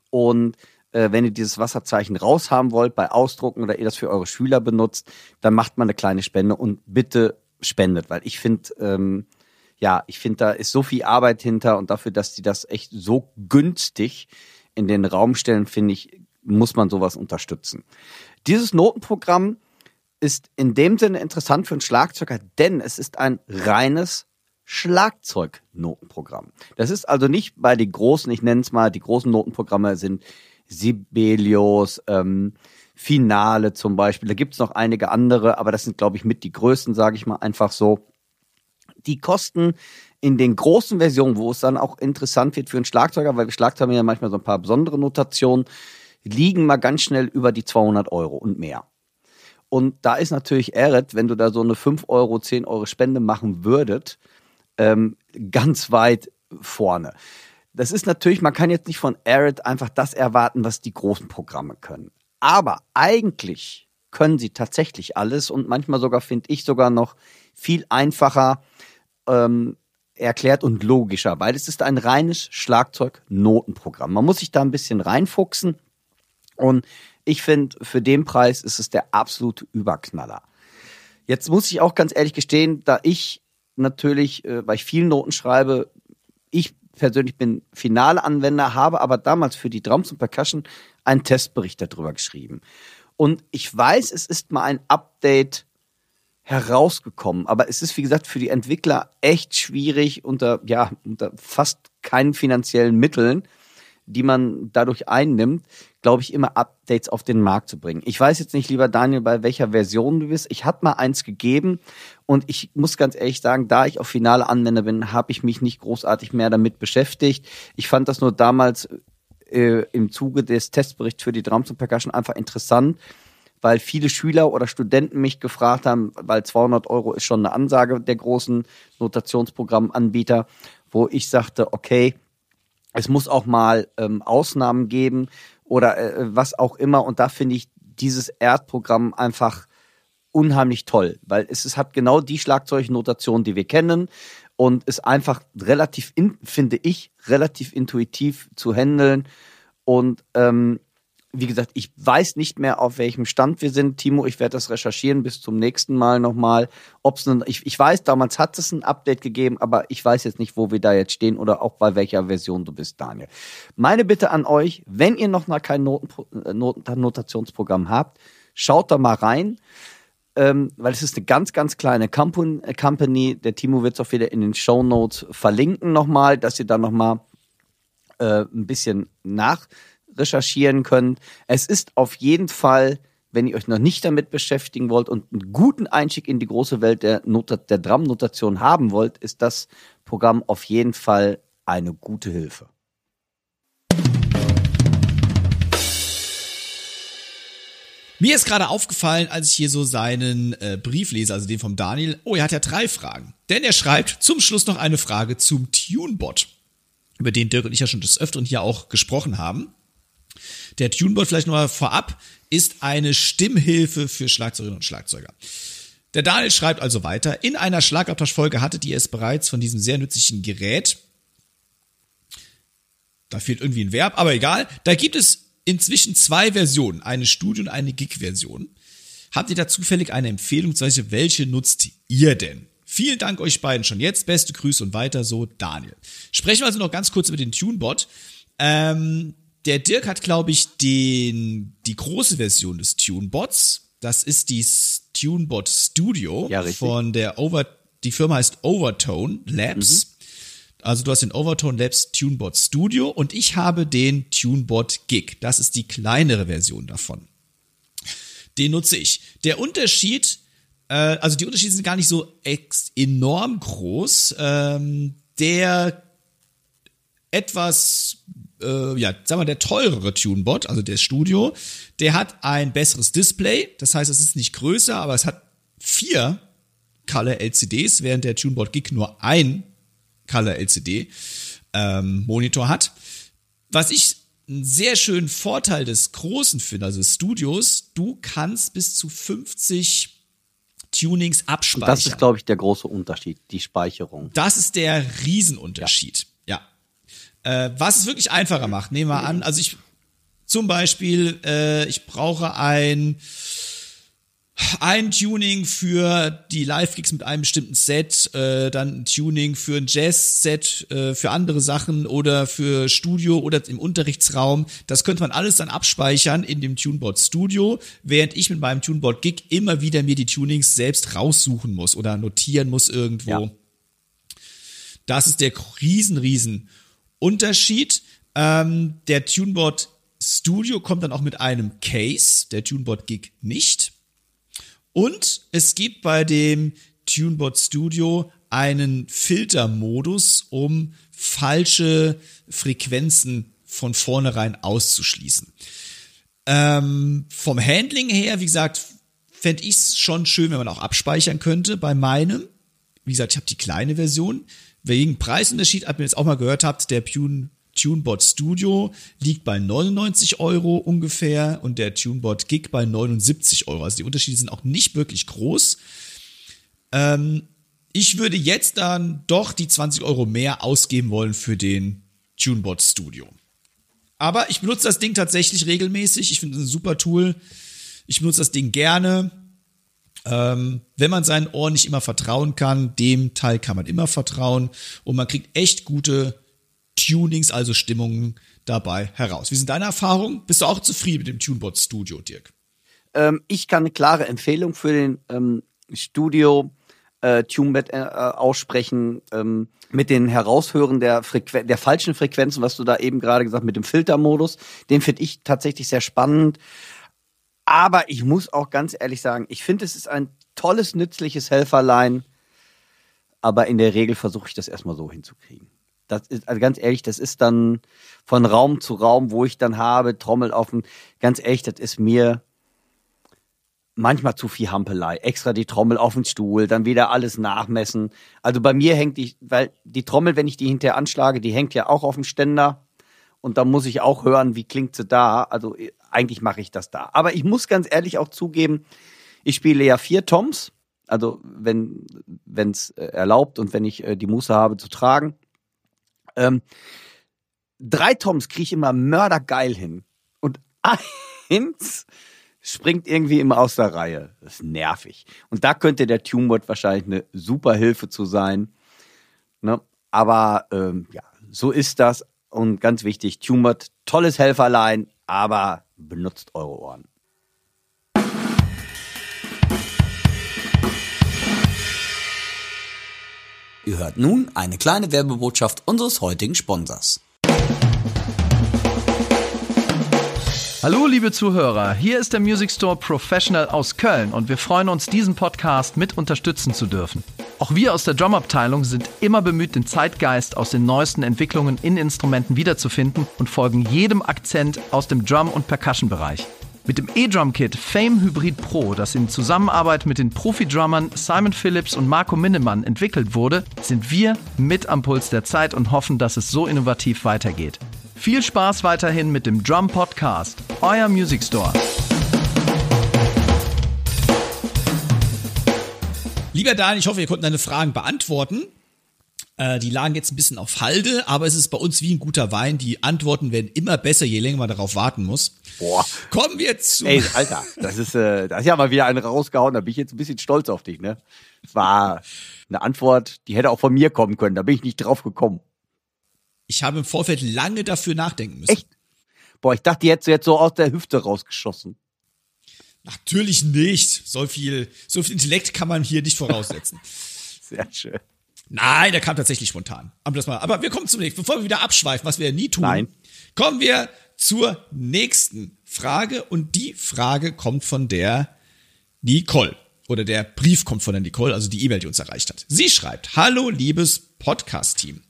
und äh, wenn ihr dieses Wasserzeichen raushaben wollt bei Ausdrucken oder ihr das für eure Schüler benutzt, dann macht man eine kleine Spende und bitte spendet, weil ich finde, ähm, ja, ich finde, da ist so viel Arbeit hinter und dafür, dass die das echt so günstig in den Raum stellen, finde ich, muss man sowas unterstützen. Dieses Notenprogramm ist in dem Sinne interessant für einen Schlagzeuger, denn es ist ein reines Schlagzeugnotenprogramm. Das ist also nicht bei den großen, ich nenne es mal, die großen Notenprogramme sind Sibelius, ähm, Finale zum Beispiel. Da gibt es noch einige andere, aber das sind, glaube ich, mit die größten, sage ich mal einfach so. Die kosten in den großen Versionen, wo es dann auch interessant wird für einen Schlagzeuger, weil Schlagzeuger ja manchmal so ein paar besondere Notationen, liegen mal ganz schnell über die 200 Euro und mehr. Und da ist natürlich Eret, wenn du da so eine 5 Euro, 10 Euro Spende machen würdet, ähm, ganz weit vorne. Das ist natürlich, man kann jetzt nicht von Eret einfach das erwarten, was die großen Programme können. Aber eigentlich können sie tatsächlich alles und manchmal sogar, finde ich, sogar noch viel einfacher ähm, erklärt und logischer, weil es ist ein reines Schlagzeug-Notenprogramm. Man muss sich da ein bisschen reinfuchsen und ich finde, für den Preis ist es der absolute Überknaller. Jetzt muss ich auch ganz ehrlich gestehen, da ich natürlich, äh, weil ich viel Noten schreibe, ich persönlich bin finale Anwender, habe aber damals für die Drums und Percussion einen Testbericht darüber geschrieben. Und ich weiß, es ist mal ein Update herausgekommen, aber es ist, wie gesagt, für die Entwickler echt schwierig unter, ja, unter fast keinen finanziellen Mitteln, die man dadurch einnimmt, glaube ich, immer Updates auf den Markt zu bringen. Ich weiß jetzt nicht, lieber Daniel, bei welcher Version du bist. Ich hatte mal eins gegeben und ich muss ganz ehrlich sagen, da ich auf finale Anwender bin, habe ich mich nicht großartig mehr damit beschäftigt. Ich fand das nur damals äh, im Zuge des Testberichts für die Drums und Percussion einfach interessant, weil viele Schüler oder Studenten mich gefragt haben, weil 200 Euro ist schon eine Ansage der großen Notationsprogrammanbieter, wo ich sagte, okay, es muss auch mal ähm, Ausnahmen geben oder äh, was auch immer. Und da finde ich dieses Erdprogramm einfach unheimlich toll, weil es, es hat genau die Schlagzeugnotation, die wir kennen und ist einfach relativ, in, finde ich, relativ intuitiv zu handeln und ähm, wie gesagt, ich weiß nicht mehr, auf welchem Stand wir sind. Timo, ich werde das recherchieren bis zum nächsten Mal nochmal. Ob's nun, ich, ich weiß, damals hat es ein Update gegeben, aber ich weiß jetzt nicht, wo wir da jetzt stehen oder auch bei welcher Version du bist, Daniel. Meine Bitte an euch, wenn ihr noch mal kein Noten, äh, Noten, Notationsprogramm habt, schaut da mal rein. Ähm, weil es ist eine ganz, ganz kleine Company. Der Timo wird es auch wieder in den Show Notes verlinken nochmal, dass ihr da nochmal äh, ein bisschen nach recherchieren könnt. Es ist auf jeden Fall, wenn ihr euch noch nicht damit beschäftigen wollt und einen guten Einstieg in die große Welt der, Not der Drum-Notation haben wollt, ist das Programm auf jeden Fall eine gute Hilfe. Mir ist gerade aufgefallen, als ich hier so seinen äh, Brief lese, also den vom Daniel, oh, er hat ja drei Fragen. Denn er schreibt zum Schluss noch eine Frage zum TuneBot, über den Dirk und ich ja schon des Öfteren hier auch gesprochen haben. Der TuneBot vielleicht nochmal vorab ist eine Stimmhilfe für Schlagzeugerinnen und Schlagzeuger. Der Daniel schreibt also weiter, in einer Schlagabtauschfolge hattet ihr es bereits von diesem sehr nützlichen Gerät. Da fehlt irgendwie ein Verb, aber egal. Da gibt es inzwischen zwei Versionen, eine Studio- und eine Gig-Version. Habt ihr da zufällig eine Empfehlung, welche nutzt ihr denn? Vielen Dank euch beiden schon jetzt. Beste Grüße und weiter so, Daniel. Sprechen wir also noch ganz kurz über den TuneBot. Ähm, der Dirk hat, glaube ich, den, die große Version des TuneBots. Das ist die TuneBot Studio ja, von der Over, die Firma heißt Overtone Labs. Mhm. Also du hast den Overtone Labs TuneBot Studio und ich habe den TuneBot Gig. Das ist die kleinere Version davon. Den nutze ich. Der Unterschied, äh, also die Unterschiede sind gar nicht so enorm groß. Ähm, der etwas äh, ja, sagen wir, der teurere TuneBot, also der Studio, der hat ein besseres Display. Das heißt, es ist nicht größer, aber es hat vier Color LCDs, während der TuneBot Gig nur ein Color LCD ähm, Monitor hat. Was ich einen sehr schönen Vorteil des Großen finde, also des Studios, du kannst bis zu 50 Tunings abspeichern. Und das ist, glaube ich, der große Unterschied, die Speicherung. Das ist der Riesenunterschied. Ja. Äh, was es wirklich einfacher macht, nehmen wir an, also ich zum Beispiel, äh, ich brauche ein ein Tuning für die Live-Gigs mit einem bestimmten Set, äh, dann ein Tuning für ein Jazz-Set, äh, für andere Sachen oder für Studio oder im Unterrichtsraum. Das könnte man alles dann abspeichern in dem Tuneboard Studio, während ich mit meinem Tuneboard Gig immer wieder mir die Tunings selbst raussuchen muss oder notieren muss irgendwo. Ja. Das ist der riesen, riesen Unterschied, ähm, der Tuneboard Studio kommt dann auch mit einem Case, der Tuneboard Gig nicht. Und es gibt bei dem Tuneboard Studio einen Filtermodus, um falsche Frequenzen von vornherein auszuschließen. Ähm, vom Handling her, wie gesagt, fände ich es schon schön, wenn man auch abspeichern könnte bei meinem. Wie gesagt, ich habe die kleine Version. Wegen Preisunterschied, ab ihr jetzt auch mal gehört habt, der Tune, TuneBot Studio liegt bei 99 Euro ungefähr und der TuneBot Gig bei 79 Euro. Also die Unterschiede sind auch nicht wirklich groß. Ähm, ich würde jetzt dann doch die 20 Euro mehr ausgeben wollen für den TuneBot Studio. Aber ich benutze das Ding tatsächlich regelmäßig. Ich finde es ein super Tool. Ich benutze das Ding gerne. Ähm, wenn man seinen Ohren nicht immer vertrauen kann, dem Teil kann man immer vertrauen und man kriegt echt gute Tunings, also Stimmungen dabei heraus. Wie sind deine Erfahrungen? Bist du auch zufrieden mit dem TuneBot Studio, Dirk? Ähm, ich kann eine klare Empfehlung für den ähm, Studio äh, TuneBot äh, aussprechen. Ähm, mit den Heraushören der, Frequ der falschen Frequenzen, was du da eben gerade gesagt mit dem Filtermodus, den finde ich tatsächlich sehr spannend. Aber ich muss auch ganz ehrlich sagen, ich finde, es ist ein tolles, nützliches Helferlein. Aber in der Regel versuche ich das erstmal so hinzukriegen. Das ist, also ganz ehrlich, das ist dann von Raum zu Raum, wo ich dann habe, Trommel offen. Ganz ehrlich, das ist mir manchmal zu viel Hampelei. Extra die Trommel auf den Stuhl, dann wieder alles nachmessen. Also bei mir hängt die, weil die Trommel, wenn ich die hinterher anschlage, die hängt ja auch auf dem Ständer. Und da muss ich auch hören, wie klingt sie da. Also eigentlich mache ich das da. Aber ich muss ganz ehrlich auch zugeben, ich spiele ja vier Toms, also wenn es äh, erlaubt und wenn ich äh, die Muße habe zu tragen. Ähm, drei Toms kriege ich immer mördergeil hin. Und eins springt irgendwie immer aus der Reihe. Das ist nervig. Und da könnte der TuneBot wahrscheinlich eine super Hilfe zu sein. Ne? Aber ähm, ja, so ist das. Und ganz wichtig, TuneBot, tolles Helferlein, aber benutzt eure Ohren. Ihr hört nun eine kleine Werbebotschaft unseres heutigen Sponsors. Hallo liebe Zuhörer, hier ist der Music Store Professional aus Köln und wir freuen uns, diesen Podcast mit unterstützen zu dürfen. Auch wir aus der Drumabteilung sind immer bemüht, den Zeitgeist aus den neuesten Entwicklungen in Instrumenten wiederzufinden und folgen jedem Akzent aus dem Drum- und Percussion-Bereich. Mit dem E-Drum-Kit Fame Hybrid Pro, das in Zusammenarbeit mit den Profi-Drummern Simon Phillips und Marco Minnemann entwickelt wurde, sind wir mit am Puls der Zeit und hoffen, dass es so innovativ weitergeht. Viel Spaß weiterhin mit dem Drum Podcast, euer Music Store. Lieber Daniel, ich hoffe, wir konnten deine Fragen beantworten. Äh, die lagen jetzt ein bisschen auf Halde, aber es ist bei uns wie ein guter Wein. Die Antworten werden immer besser, je länger man darauf warten muss. Boah. Kommen wir zu. Ey, Alter, das ist, äh, das ist ja mal wieder eine rausgehauen. Da bin ich jetzt ein bisschen stolz auf dich, ne? Das war eine Antwort, die hätte auch von mir kommen können. Da bin ich nicht drauf gekommen. Ich habe im Vorfeld lange dafür nachdenken müssen. Echt? Boah, ich dachte, die hättest du jetzt so aus der Hüfte rausgeschossen. Natürlich nicht. So viel, so viel Intellekt kann man hier nicht voraussetzen. Sehr schön. Nein, der kam tatsächlich spontan. Aber, das mal, aber wir kommen zum nächsten. Bevor wir wieder abschweifen, was wir ja nie tun, Nein. kommen wir zur nächsten Frage. Und die Frage kommt von der Nicole. Oder der Brief kommt von der Nicole, also die E-Mail, die uns erreicht hat. Sie schreibt, Hallo, liebes Podcast-Team.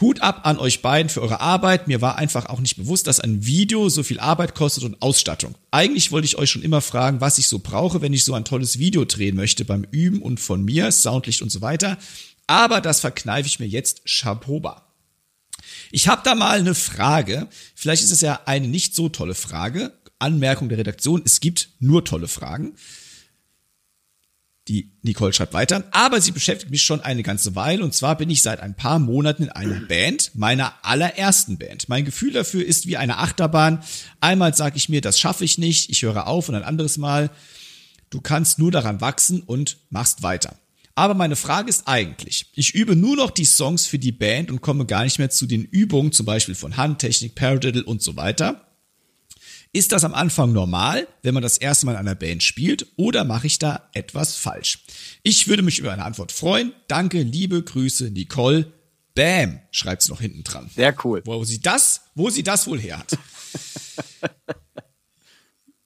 Hut ab an euch beiden für eure Arbeit. Mir war einfach auch nicht bewusst, dass ein Video so viel Arbeit kostet und Ausstattung. Eigentlich wollte ich euch schon immer fragen, was ich so brauche, wenn ich so ein tolles Video drehen möchte beim Üben und von mir, Soundlicht und so weiter. Aber das verkneife ich mir jetzt Schaboba. Ich habe da mal eine Frage. Vielleicht ist es ja eine nicht so tolle Frage. Anmerkung der Redaktion, es gibt nur tolle Fragen. Die Nicole schreibt weiter, aber sie beschäftigt mich schon eine ganze Weile und zwar bin ich seit ein paar Monaten in einer Band, meiner allerersten Band. Mein Gefühl dafür ist wie eine Achterbahn. Einmal sage ich mir, das schaffe ich nicht, ich höre auf und ein anderes Mal, du kannst nur daran wachsen und machst weiter. Aber meine Frage ist eigentlich, ich übe nur noch die Songs für die Band und komme gar nicht mehr zu den Übungen, zum Beispiel von Handtechnik, Paradiddle und so weiter. Ist das am Anfang normal, wenn man das erste Mal in einer Band spielt, oder mache ich da etwas falsch? Ich würde mich über eine Antwort freuen. Danke, liebe Grüße, Nicole. Bam, schreibt's noch hinten dran. Sehr cool. Wo sie das, wo sie das wohl her hat.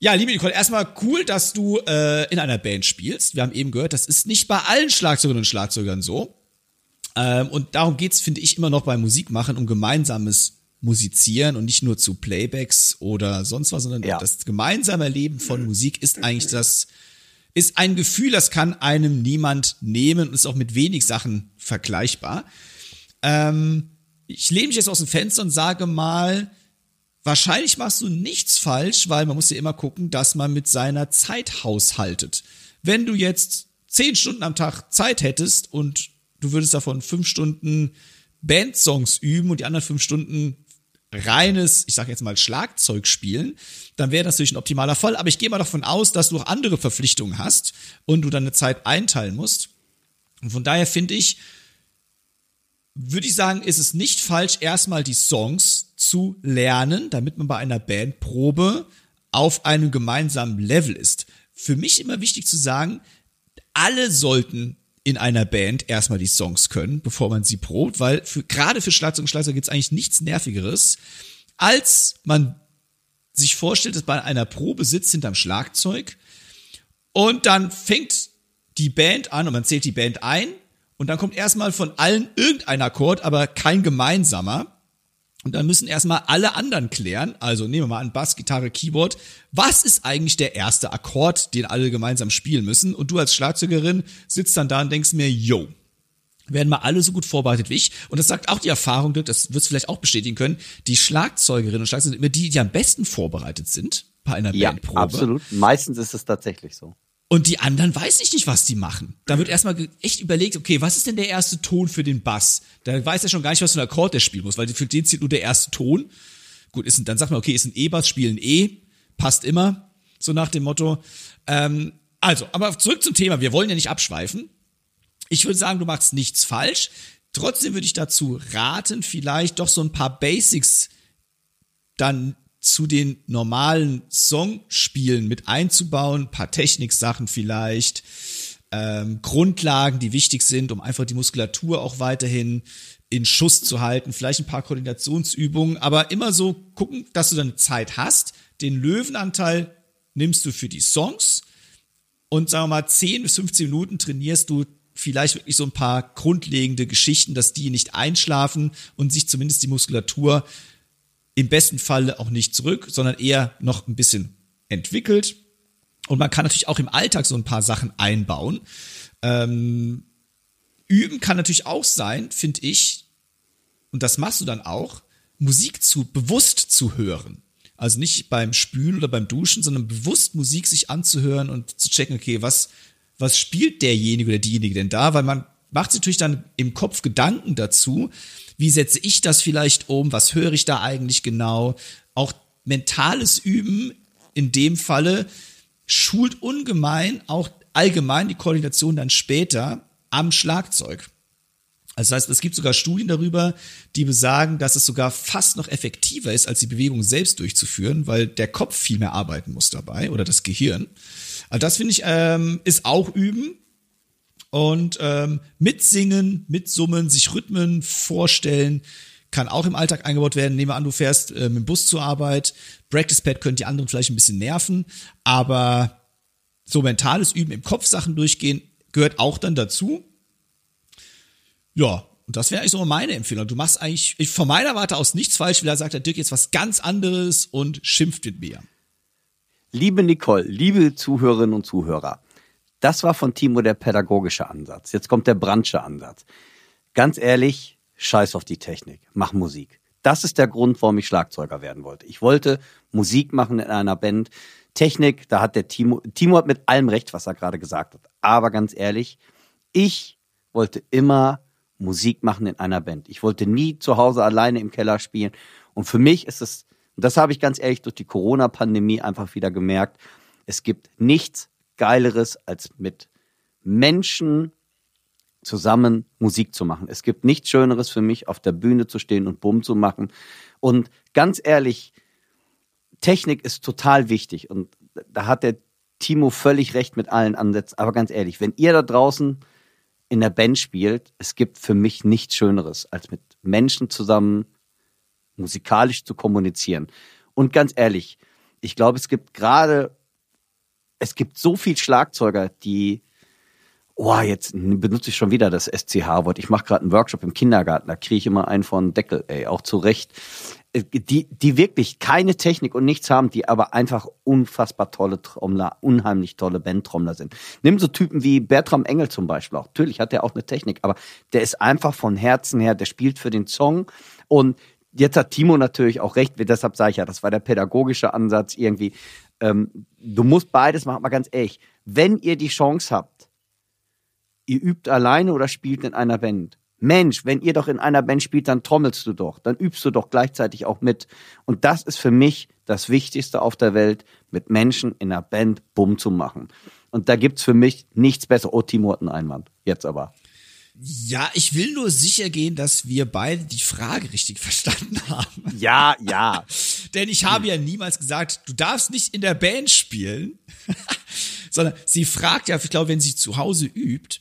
Ja, liebe Nicole, erstmal cool, dass du äh, in einer Band spielst. Wir haben eben gehört, das ist nicht bei allen Schlagzeugerinnen und Schlagzeugern so. Ähm, und darum geht's, finde ich, immer noch beim Musikmachen um gemeinsames Musizieren und nicht nur zu Playbacks oder sonst was, sondern Ja. das gemeinsame Erleben von Musik ist eigentlich das, ist ein Gefühl, das kann einem niemand nehmen und ist auch mit wenig Sachen vergleichbar. Ähm, ich lehne mich jetzt aus dem Fenster und sage mal, wahrscheinlich machst du nichts falsch, weil man muss ja immer gucken, dass man mit seiner Zeit haushaltet. Wenn du jetzt zehn Stunden am Tag Zeit hättest und du würdest davon fünf Stunden Bandsongs üben und die anderen fünf Stunden reines, ich sag jetzt mal Schlagzeug spielen, dann wäre das natürlich ein optimaler Fall. Aber ich gehe mal davon aus, dass du noch andere Verpflichtungen hast und du deine Zeit einteilen musst. Und von daher finde ich, würde ich sagen, ist es nicht falsch, erstmal die Songs zu lernen, damit man bei einer Bandprobe auf einem gemeinsamen Level ist. Für mich immer wichtig zu sagen, alle sollten in einer Band erstmal die Songs können, bevor man sie probt, weil für, gerade für Schlagzeug und Schlagzeug gibt es eigentlich nichts Nervigeres, als man sich vorstellt, dass bei einer Probe sitzt hinterm Schlagzeug und dann fängt die Band an und man zählt die Band ein und dann kommt erstmal von allen irgendein Akkord, aber kein gemeinsamer. Und dann müssen erstmal alle anderen klären, also nehmen wir mal an Bass, Gitarre, Keyboard, was ist eigentlich der erste Akkord, den alle gemeinsam spielen müssen? Und du als Schlagzeugerin sitzt dann da und denkst mir, yo, werden mal alle so gut vorbereitet wie ich. Und das sagt auch die Erfahrung, Dirk, das wirst du vielleicht auch bestätigen können, die Schlagzeugerinnen und Schlagzeuger sind immer die, die am besten vorbereitet sind bei einer Ja, Bandprobe. absolut. Meistens ist es tatsächlich so. Und die anderen weiß ich nicht, was die machen. Da wird erstmal echt überlegt, okay, was ist denn der erste Ton für den Bass? Da weiß er schon gar nicht, was für ein Akkord der spielen muss, weil für den zählt nur der erste Ton. Gut, ist ein, dann sagt man, okay, ist ein E-Bass, spielen E. passt immer, so nach dem Motto. Ähm, also, aber zurück zum Thema. Wir wollen ja nicht abschweifen. Ich würde sagen, du machst nichts falsch. Trotzdem würde ich dazu raten, vielleicht doch so ein paar Basics dann zu den normalen Songspielen mit einzubauen, ein paar Techniksachen vielleicht, ähm, Grundlagen, die wichtig sind, um einfach die Muskulatur auch weiterhin in Schuss zu halten, vielleicht ein paar Koordinationsübungen, aber immer so gucken, dass du deine Zeit hast. Den Löwenanteil nimmst du für die Songs. Und sagen wir mal 10 bis 15 Minuten trainierst du vielleicht wirklich so ein paar grundlegende Geschichten, dass die nicht einschlafen und sich zumindest die Muskulatur im besten Falle auch nicht zurück, sondern eher noch ein bisschen entwickelt. Und man kann natürlich auch im Alltag so ein paar Sachen einbauen. Ähm, üben kann natürlich auch sein, finde ich, und das machst du dann auch, Musik zu bewusst zu hören. Also nicht beim Spülen oder beim Duschen, sondern bewusst Musik sich anzuhören und zu checken, okay, was, was spielt derjenige oder diejenige denn da? Weil man macht sich natürlich dann im Kopf Gedanken dazu, wie setze ich das vielleicht um, was höre ich da eigentlich genau. Auch mentales Üben in dem Falle schult ungemein auch allgemein die Koordination dann später am Schlagzeug. Also das heißt, es gibt sogar Studien darüber, die besagen, dass es sogar fast noch effektiver ist, als die Bewegung selbst durchzuführen, weil der Kopf viel mehr arbeiten muss dabei oder das Gehirn. Also das finde ich ähm, ist auch üben und ähm, mitsingen, mitsummen, sich Rhythmen vorstellen, kann auch im Alltag eingebaut werden. Nehmen wir an, du fährst äh, mit dem Bus zur Arbeit. Practice Pad könnte die anderen vielleicht ein bisschen nerven, aber so mentales Üben im Kopf Sachen durchgehen gehört auch dann dazu. Ja, und das wäre eigentlich so meine Empfehlung. Du machst eigentlich ich, von meiner Warte aus nichts falsch, da sagt der Dirk jetzt was ganz anderes und schimpft mit mir. Liebe Nicole, liebe Zuhörerinnen und Zuhörer, das war von Timo der pädagogische Ansatz. Jetzt kommt der Branche Ansatz. Ganz ehrlich, scheiß auf die Technik, mach Musik. Das ist der Grund, warum ich Schlagzeuger werden wollte. Ich wollte Musik machen in einer Band. Technik, da hat der Timo, Timo hat mit allem recht, was er gerade gesagt hat. Aber ganz ehrlich, ich wollte immer Musik machen in einer Band. Ich wollte nie zu Hause alleine im Keller spielen. Und für mich ist es, und das habe ich ganz ehrlich durch die Corona-Pandemie einfach wieder gemerkt, es gibt nichts Geileres, als mit Menschen zusammen Musik zu machen. Es gibt nichts Schöneres für mich, auf der Bühne zu stehen und Bumm zu machen. Und ganz ehrlich, Technik ist total wichtig. Und da hat der Timo völlig recht mit allen Ansätzen. Aber ganz ehrlich, wenn ihr da draußen in der Band spielt, es gibt für mich nichts Schöneres, als mit Menschen zusammen musikalisch zu kommunizieren. Und ganz ehrlich, ich glaube, es gibt gerade, es gibt so viel Schlagzeuger, die, oh, jetzt benutze ich schon wieder das SCH-Wort. Ich mache gerade einen Workshop im Kindergarten, da kriege ich immer einen von Deckel, ey, auch zu Recht. Äh, die, die wirklich keine Technik und nichts haben, die aber einfach unfassbar tolle Trommler, unheimlich tolle Bandtrommler sind. Nimm so Typen wie Bertram Engel zum Beispiel auch. Natürlich hat er auch eine Technik, aber der ist einfach von Herzen her, der spielt für den Song und jetzt hat Timo natürlich auch recht, deshalb sage ich ja, das war der pädagogische Ansatz irgendwie. Ähm, du musst beides machen, mal ganz ehrlich. Wenn ihr die Chance habt, ihr übt alleine oder spielt in einer Band, Mensch, wenn ihr doch in einer Band spielt, dann trommelst du doch, dann übst du doch gleichzeitig auch mit. Und das ist für mich das Wichtigste auf der Welt, mit Menschen in einer Band Bumm zu machen. Und da gibt's für mich nichts besser. Oh, Timo hat einen Einwand. Jetzt aber. Ja, ich will nur sicher gehen, dass wir beide die Frage richtig verstanden haben. Ja, ja. Denn ich habe ja niemals gesagt, du darfst nicht in der Band spielen, sondern sie fragt ja, ich glaube, wenn sie zu Hause übt,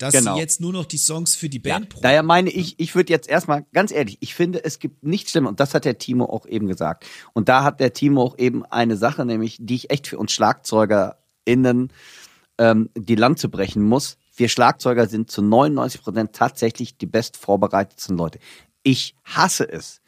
dass genau. sie jetzt nur noch die Songs für die Band ja, proben. Daher meine ich, ich würde jetzt erstmal, ganz ehrlich, ich finde, es gibt nichts Schlimmes, und das hat der Timo auch eben gesagt. Und da hat der Timo auch eben eine Sache, nämlich, die ich echt für uns SchlagzeugerInnen ähm, die Land zu brechen muss. Wir Schlagzeuger sind zu 99 Prozent tatsächlich die best vorbereitetsten Leute. Ich hasse es,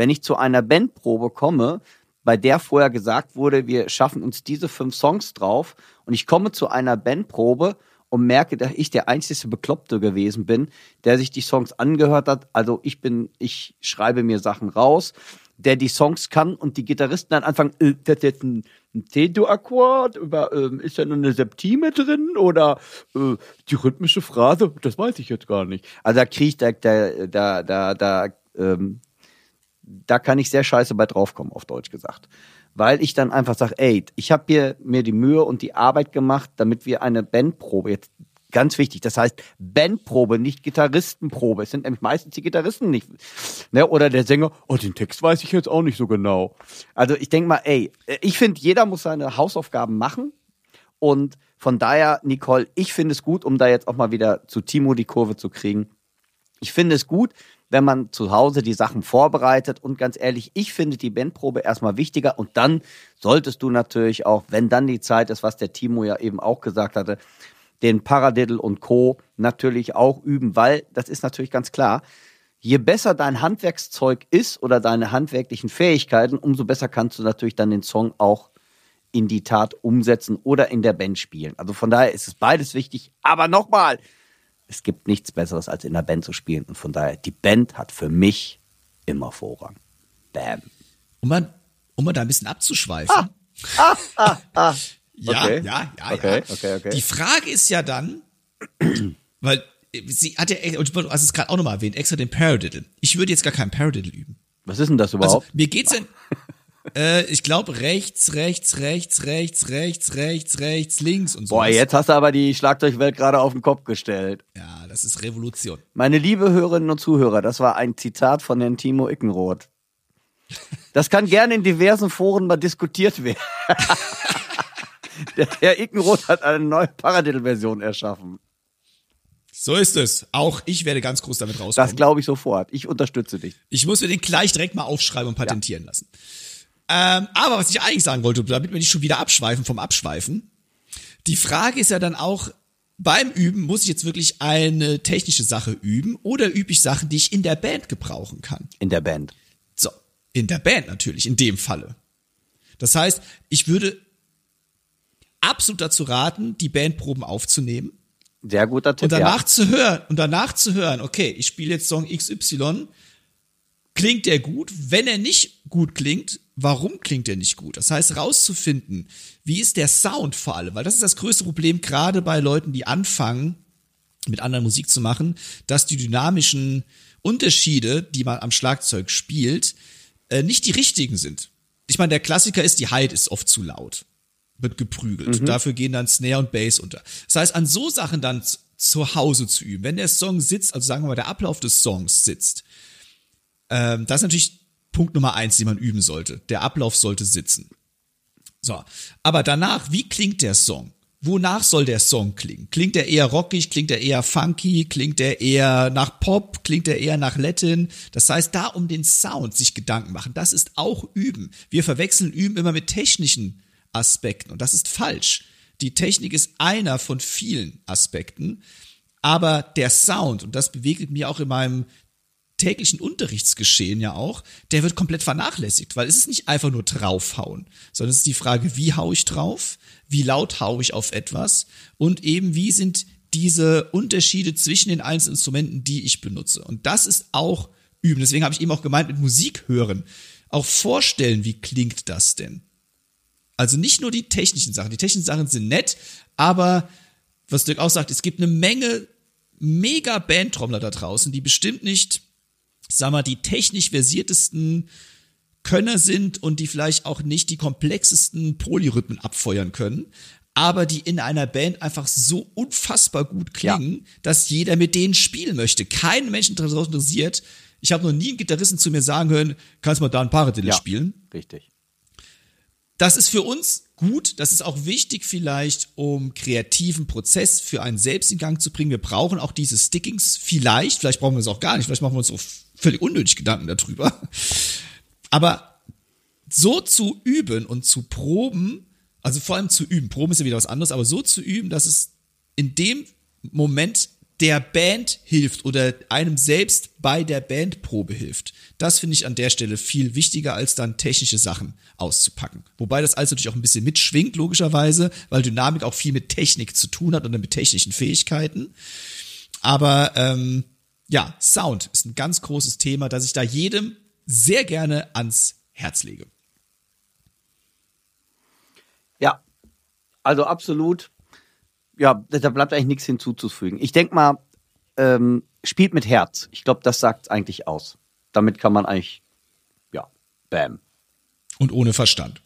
wenn ich zu einer Bandprobe komme, bei der vorher gesagt wurde, wir schaffen uns diese fünf Songs drauf und ich komme zu einer Bandprobe und merke, dass ich der einzige Bekloppte gewesen bin, der sich die Songs angehört hat. Also ich bin, ich schreibe mir Sachen raus, der die Songs kann und die Gitarristen dann anfangen, äh, das ist jetzt ein, ein C-Dur-Akkord, äh, ist da nur eine Septime drin oder äh, die rhythmische Phrase, das weiß ich jetzt gar nicht. Also da kriege ich, da, da, da, da, ähm, da kann ich sehr scheiße bei draufkommen, auf Deutsch gesagt. weil ich dann einfach sage, ey, ich habe hier mir die Mühe und die Arbeit gemacht, damit wir eine Bandprobe jetzt ganz wichtig. Das heißt Bandprobe, nicht Gitarristenprobe. Es sind nämlich meistens die Gitarristen nicht. Ne? Oder der Sänger, oh, den Text weiß ich jetzt auch nicht so genau. Also ich denke mal, ey, ich finde, jeder muss seine Hausaufgaben machen. Und von daher, Nicole, ich finde es gut, um da jetzt auch mal wieder zu Timo die Kurve zu kriegen. Ich finde es gut, wenn man zu Hause die Sachen vorbereitet. Und ganz ehrlich, ich finde die Bandprobe erstmal wichtiger. Und dann solltest du natürlich auch, wenn dann die Zeit ist, was der Timo ja eben auch gesagt hatte, den Paradiddle und Co. natürlich auch üben, weil das ist natürlich ganz klar. Je besser dein Handwerkszeug ist oder deine handwerklichen Fähigkeiten, umso besser kannst du natürlich dann den Song auch in die Tat umsetzen oder in der Band spielen. Also von daher ist es beides wichtig. Aber nochmal, es gibt nichts Besseres, als in der Band zu spielen. Und von daher, die Band hat für mich immer Vorrang. Bam. Um mal, um mal da ein bisschen abzuschweifen. Ah, ah, ah, ah. Ja, Okay. ja, ja, Okay, ja. okay, okay. Die Frage ist ja dann, weil sie hat ja, und du hast es gerade auch nochmal erwähnt, extra den Paradiddle. Ich würde jetzt gar keinen Paradiddle üben. Was ist denn das Also überhaupt? mir geht's denn, äh, ich glaube rechts, rechts, rechts, rechts, rechts, rechts, rechts, links und so. Boah, jetzt hast du aber die Schlagzeugwelt gerade auf den Kopf gestellt. Ja, das ist Revolution. Meine liebe Hörerinnen und Zuhörer, das war ein Zitat von Herrn Timo Ickenroth. Das kann gerne in diversen Foren mal diskutiert werden. Der Herr Ickenroth hat eine neue Paradiddle-Version erschaffen. So ist es. Auch ich werde ganz groß damit Das rauskommen. glaube ich sofort. Ich unterstütze dich. Ich muss mir den gleich direkt mal aufschreiben und patentieren lassen. Ähm, aber was ich eigentlich sagen wollte, damit wir nicht schon wieder abschweifen vom Abschweifen. Die Frage ist ja dann auch, beim Üben muss ich jetzt wirklich eine technische Sache üben oder übe ich Sachen, die ich in der Band gebrauchen kann? In der Band. So, in der Band natürlich, in dem Falle. Das heißt, ich würde absolut dazu raten, die Bandproben aufzunehmen Sehr guter Tipp. und danach ja. zu hören und danach zu hören, okay, ich spiele jetzt Song XY, klingt der gut? Wenn er nicht gut klingt, warum klingt er nicht gut? Das heißt, rauszufinden, wie ist der Sound vor allem, weil das ist das größte Problem gerade bei Leuten, die anfangen, mit anderen Musik zu machen, dass die dynamischen Unterschiede, die man am Schlagzeug spielt, äh, nicht die richtigen sind. Ich meine, der Klassiker ist, die Hide ist oft zu laut, wird geprügelt. Dafür gehen dann Snare und Bass unter. Das heißt, an so Sachen dann zu Hause zu üben, wenn der Song sitzt, also sagen wir mal, der Ablauf des Songs sitzt, ähm, das ist natürlich Punkt Nummer eins, den man üben sollte. Der Ablauf sollte sitzen. So, aber danach, wie klingt der Song? Wonach soll der Song klingen? Klingt er eher rockig? Klingt er eher funky? Klingt er eher nach Pop? Klingt er eher nach Latin? Das heißt, da um den Sound sich Gedanken machen, das ist auch Üben. Wir verwechseln Üben immer mit technischen Aspekten und das ist falsch. Die Technik ist einer von vielen Aspekten, aber der Sound, und das bewegt mich auch in meinem täglichen Unterrichtsgeschehen ja auch, der wird komplett vernachlässigt, weil es ist nicht einfach nur draufhauen, sondern es ist die Frage, wie hau ich drauf, wie laut hau ich auf etwas und eben wie sind diese Unterschiede zwischen den einzelnen Instrumenten, die ich benutze. Und das ist auch üben. Deswegen habe ich eben auch gemeint mit Musik hören. Auch vorstellen, wie klingt das denn? Also nicht nur die technischen Sachen. Die technischen Sachen sind nett, aber was Dirk auch sagt, es gibt eine Menge mega Bandtrommler da draußen, die bestimmt nicht, ich sag mal, die technisch versiertesten Könner sind und die vielleicht auch nicht die komplexesten Polyrhythmen abfeuern können, aber die in einer Band einfach so unfassbar gut klingen, dass jeder mit denen spielen möchte. Kein Menschen interessiert. Ich habe noch nie einen Gitarristen zu mir sagen hören, kannst du mal da ein Paradiddle Ja. spielen? Richtig. Das ist für uns gut. Das ist auch wichtig vielleicht, um kreativen Prozess für einen selbst in Gang zu bringen. Wir brauchen auch diese Stickings vielleicht. Vielleicht brauchen wir es auch gar nicht. Vielleicht machen wir uns so völlig unnötig Gedanken darüber. Aber so zu üben und zu proben, also vor allem zu üben, proben ist ja wieder was anderes, aber so zu üben, dass es in dem Moment der Band hilft oder einem selbst bei der Bandprobe hilft. Das finde ich an der Stelle viel wichtiger, als dann technische Sachen auszupacken. Wobei das alles natürlich auch ein bisschen mitschwingt, logischerweise, weil Dynamik auch viel mit Technik zu tun hat und mit technischen Fähigkeiten. Aber ähm, ja, Sound ist ein ganz großes Thema, das ich da jedem sehr gerne ans Herz lege. Ja, also absolut. Ja, da bleibt eigentlich nichts hinzuzufügen. Ich denke mal, ähm, spielt mit Herz. Ich glaube, das sagt eigentlich aus. Damit kann man eigentlich, ja, bam. Und ohne Verstand.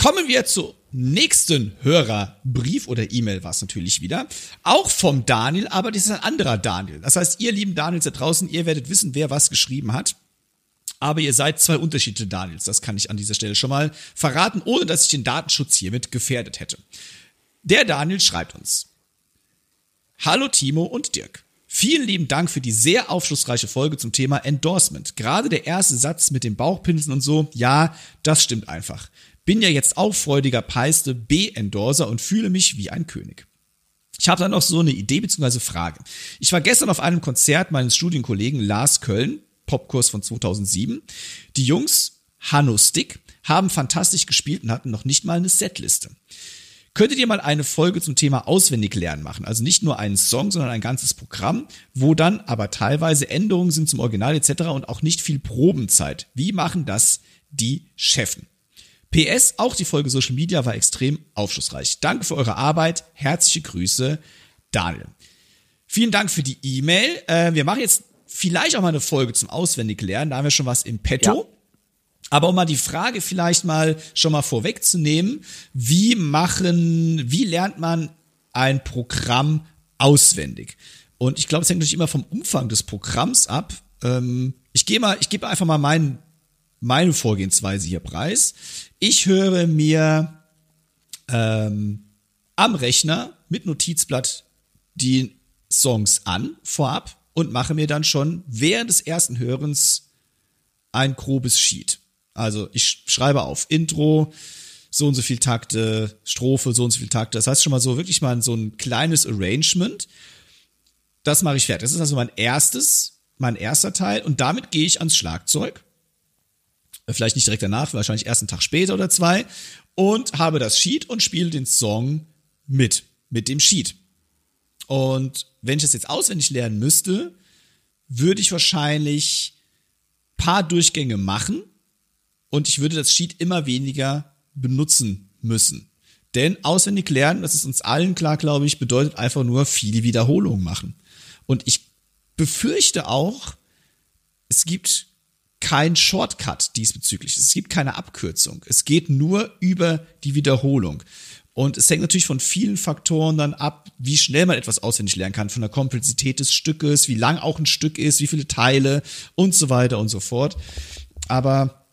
Kommen wir zu nächsten Hörerbrief oder E-Mail war es natürlich wieder. Auch vom Daniel, aber das ist ein anderer Daniel. Das heißt, ihr lieben Daniels da draußen, ihr werdet wissen, wer was geschrieben hat. Aber ihr seid zwei unterschiedliche Daniels. Das kann ich an dieser Stelle schon mal verraten, ohne dass ich den Datenschutz hiermit gefährdet hätte. Der Daniel schreibt uns. Hallo Timo und Dirk. Vielen lieben Dank für die sehr aufschlussreiche Folge zum Thema Endorsement. Gerade der erste Satz mit den Bauchpinseln und so, ja, das stimmt einfach. Bin ja jetzt auch freudiger Peiste B-Endorser und fühle mich wie ein König. Ich habe dann noch so eine Idee bzw. Frage. Ich war gestern auf einem Konzert meines Studienkollegen Lars Köln, Popkurs von 2007. Die Jungs, Hanno Stick, haben fantastisch gespielt und hatten noch nicht mal eine Setliste. Könntet ihr mal eine Folge zum Thema Auswendiglernen machen? Also nicht nur einen Song, sondern ein ganzes Programm, wo dann aber teilweise Änderungen sind zum Original etc. und auch nicht viel Probenzeit. Wie machen das die Chefen? PS, auch die Folge Social Media war extrem aufschlussreich. Danke für eure Arbeit. Herzliche Grüße, Daniel. Vielen Dank für die E-Mail. Äh, wir machen jetzt vielleicht auch mal eine Folge zum Auswendiglernen. Da haben wir schon was im Petto. Ja. Aber um mal die Frage vielleicht mal schon mal vorwegzunehmen, wie machen, wie lernt man ein Programm auswendig? Und ich glaube, es hängt natürlich immer vom Umfang des Programms ab. Ähm, ich gehe mal, ich gebe einfach mal meinen meine Vorgehensweise hier preis. Ich höre mir ähm, am Rechner mit Notizblatt die Songs an vorab und mache mir dann schon während des ersten Hörens ein grobes Sheet. Also ich schreibe auf Intro, so und so viel Takte, Strophe, so und so viel Takte. Das heißt schon mal so wirklich mal so ein kleines Arrangement. Das mache ich fertig. Das ist also mein erstes, mein erster Teil und damit gehe ich ans Schlagzeug vielleicht nicht direkt danach, wahrscheinlich erst einen Tag später oder zwei, und habe das Sheet und spiele den Song mit, mit dem Sheet. Und wenn ich das jetzt auswendig lernen müsste, würde ich wahrscheinlich paar Durchgänge machen und ich würde das Sheet immer weniger benutzen müssen. Denn auswendig lernen, das ist uns allen klar, glaube ich, bedeutet einfach nur viele Wiederholungen machen. Und ich befürchte auch, es gibt kein Shortcut diesbezüglich. Es gibt keine Abkürzung. Es geht nur über die Wiederholung. Und es hängt natürlich von vielen Faktoren dann ab, wie schnell man etwas auswendig lernen kann, von der Komplexität des Stückes, wie lang auch ein Stück ist, wie viele Teile und so weiter und so fort. Aber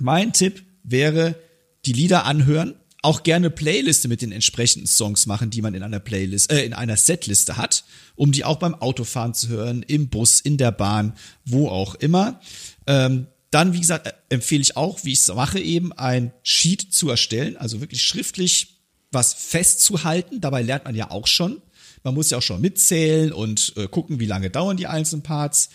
mein Tipp wäre, die Lieder anhören, auch gerne Playliste mit den entsprechenden Songs machen, die man in einer Playlist, äh, in einer Setliste hat, um die auch beim Autofahren zu hören, im Bus, in der Bahn, wo auch immer. Ähm, dann, wie gesagt, empfehle ich auch, wie ich es mache, eben ein Sheet zu erstellen, also wirklich schriftlich was festzuhalten. Dabei lernt man ja auch schon. Man muss ja auch schon mitzählen und äh, gucken, wie lange dauern die einzelnen Parts.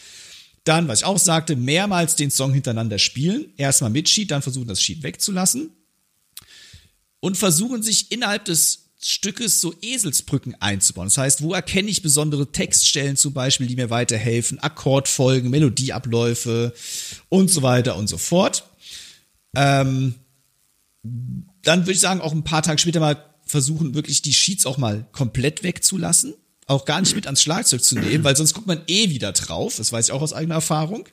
Dann, was ich auch sagte, mehrmals den Song hintereinander spielen. Erstmal mit Sheet, dann versuchen, das Sheet wegzulassen. Und versuchen sich innerhalb des Stückes so Eselsbrücken einzubauen. Das heißt, wo erkenne ich besondere Textstellen zum Beispiel, die mir weiterhelfen, Akkordfolgen, Melodieabläufe und so weiter und so fort. Ähm, dann würde ich sagen, auch ein paar Tage später mal versuchen, wirklich die Sheets auch mal komplett wegzulassen. Auch gar nicht mit ans Schlagzeug zu nehmen, weil sonst guckt man eh wieder drauf. Das weiß ich auch aus eigener Erfahrung.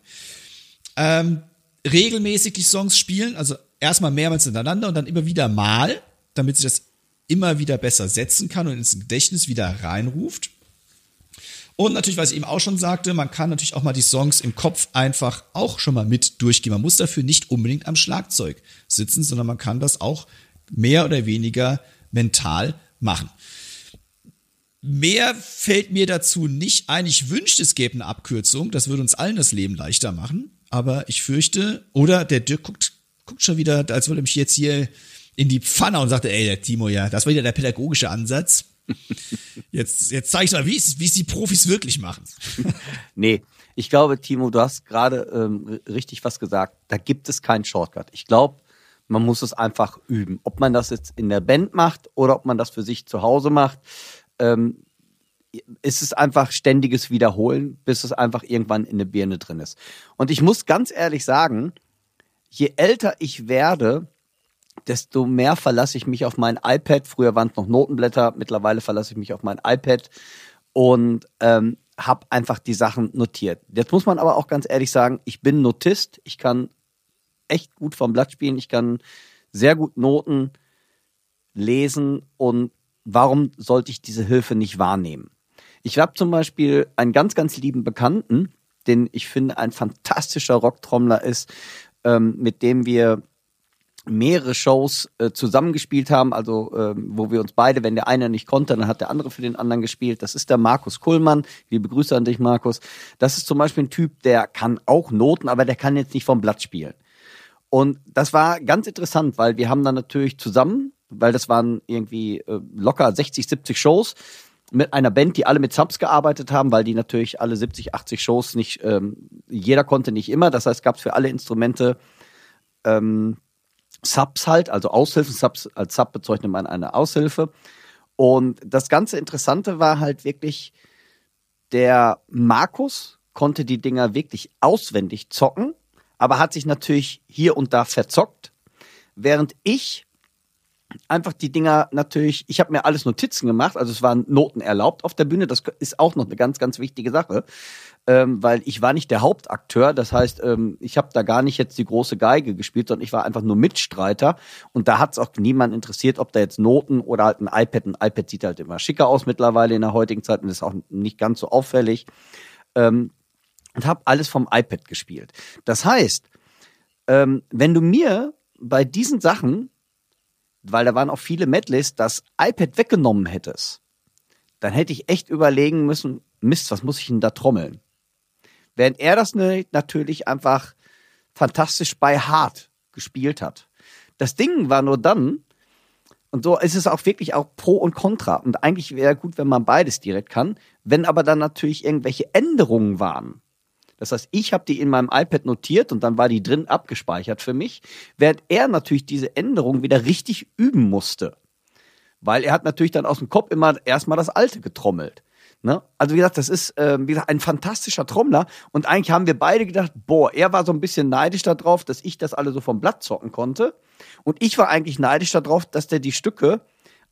Ähm, regelmäßig die Songs spielen, also erstmal mehrmals hintereinander und dann immer wieder mal, damit sich das immer wieder besser setzen kann und ins Gedächtnis wieder reinruft. Und natürlich, was ich eben auch schon sagte, man kann natürlich auch mal die Songs im Kopf einfach auch schon mal mit durchgehen. Man muss dafür nicht unbedingt am Schlagzeug sitzen, sondern man kann das auch mehr oder weniger mental machen. Mehr fällt mir dazu nicht ein. Ich wünschte, es gäbe eine Abkürzung. Das würde uns allen das Leben leichter machen. Aber ich fürchte, oder der Dirk guckt, guckt schon wieder, als würde mich jetzt hier in die Pfanne und sagte, ey, der Timo, ja, das war wieder der pädagogische Ansatz. Jetzt, jetzt zeig ich mal, wie es, wie es die Profis wirklich machen. nee, ich glaube, Timo, du hast gerade ähm, richtig was gesagt. Da gibt es keinen Shortcut. Ich glaube, man muss es einfach üben. Ob man das jetzt in der Band macht oder ob man das für sich zu Hause macht, ähm, ist es einfach ständiges Wiederholen, bis es einfach irgendwann in der Birne drin ist. Und ich muss ganz ehrlich sagen, je älter ich werde, desto mehr verlasse ich mich auf mein iPad. Früher waren es noch Notenblätter, mittlerweile verlasse ich mich auf mein iPad und ähm, habe einfach die Sachen notiert. Jetzt muss man aber auch ganz ehrlich sagen, ich bin Notist, ich kann echt gut vom Blatt spielen, ich kann sehr gut Noten lesen und warum sollte ich diese Hilfe nicht wahrnehmen? Ich habe zum Beispiel einen ganz, ganz lieben Bekannten, den ich finde ein fantastischer Rocktrommler ist, ähm, mit dem wir mehrere Shows äh, zusammengespielt haben, also ähm, wo wir uns beide, wenn der eine nicht konnte, dann hat der andere für den anderen gespielt. Das ist der Markus Kuhlmann. Liebe Grüße an dich, Markus. Das ist zum Beispiel ein Typ, der kann auch Noten, aber der kann jetzt nicht vom Blatt spielen. Und das war ganz interessant, weil wir haben dann natürlich zusammen, weil das waren irgendwie äh, locker 60, 70 Shows mit einer Band, die alle mit Subs gearbeitet haben, weil die natürlich alle 70, 80 Shows nicht, ähm, jeder konnte nicht immer. Das heißt, gab es für alle Instrumente ähm, Subs halt, also Aushilfen. Subs, als Sub bezeichnet man eine Aushilfe. Und das ganze Interessante war halt wirklich, der Markus konnte die Dinger wirklich auswendig zocken, aber hat sich natürlich hier und da verzockt, während ich einfach die Dinger natürlich, ich habe mir alles Notizen gemacht, also es waren Noten erlaubt auf der Bühne, das ist auch noch eine ganz, ganz wichtige Sache ähm, weil ich war nicht der Hauptakteur. Das heißt, ähm, ich habe da gar nicht jetzt die große Geige gespielt, sondern ich war einfach nur Mitstreiter. Und da hat es auch niemand interessiert, ob da jetzt Noten oder halt ein iPad. Ein iPad sieht halt immer schicker aus mittlerweile in der heutigen Zeit und ist auch nicht ganz so auffällig. Ähm, und habe alles vom iPad gespielt. Das heißt, ähm, wenn du mir bei diesen Sachen, weil da waren auch viele Medleys, das iPad weggenommen hättest, dann hätte ich echt überlegen müssen, Mist, was muss ich denn da trommeln? Während er das natürlich einfach fantastisch bei Hart gespielt hat. Das Ding war nur dann, und so ist es auch wirklich auch Pro und Contra. Und eigentlich wäre gut, wenn man beides direkt kann. Wenn aber dann natürlich irgendwelche Änderungen waren. Das heißt, ich habe die in meinem iPad notiert und dann war die drin abgespeichert für mich, während er natürlich diese Änderungen wieder richtig üben musste. Weil er hat natürlich dann aus dem Kopf immer erstmal das Alte getrommelt. Ne? Also wie gesagt, das ist äh, wie gesagt, ein fantastischer Trommler und eigentlich haben wir beide gedacht, boah, er war so ein bisschen neidisch darauf, dass ich das alle so vom Blatt zocken konnte und ich war eigentlich neidisch darauf, dass der die Stücke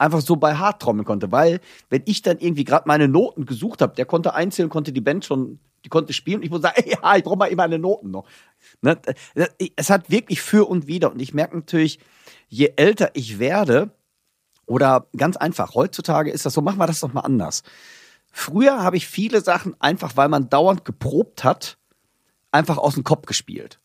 einfach so bei hart trommeln konnte, weil wenn ich dann irgendwie gerade meine Noten gesucht habe, der konnte einzeln, konnte die Band schon, die konnte spielen und ich muss sagen, ey, ja, ich brauche mal immer meine Noten noch. Ne? Es hat wirklich für und wieder und ich merke natürlich, je älter ich werde oder ganz einfach, heutzutage ist das so, machen wir das doch mal anders Früher habe ich viele Sachen einfach, weil man dauernd geprobt hat, einfach aus dem Kopf gespielt.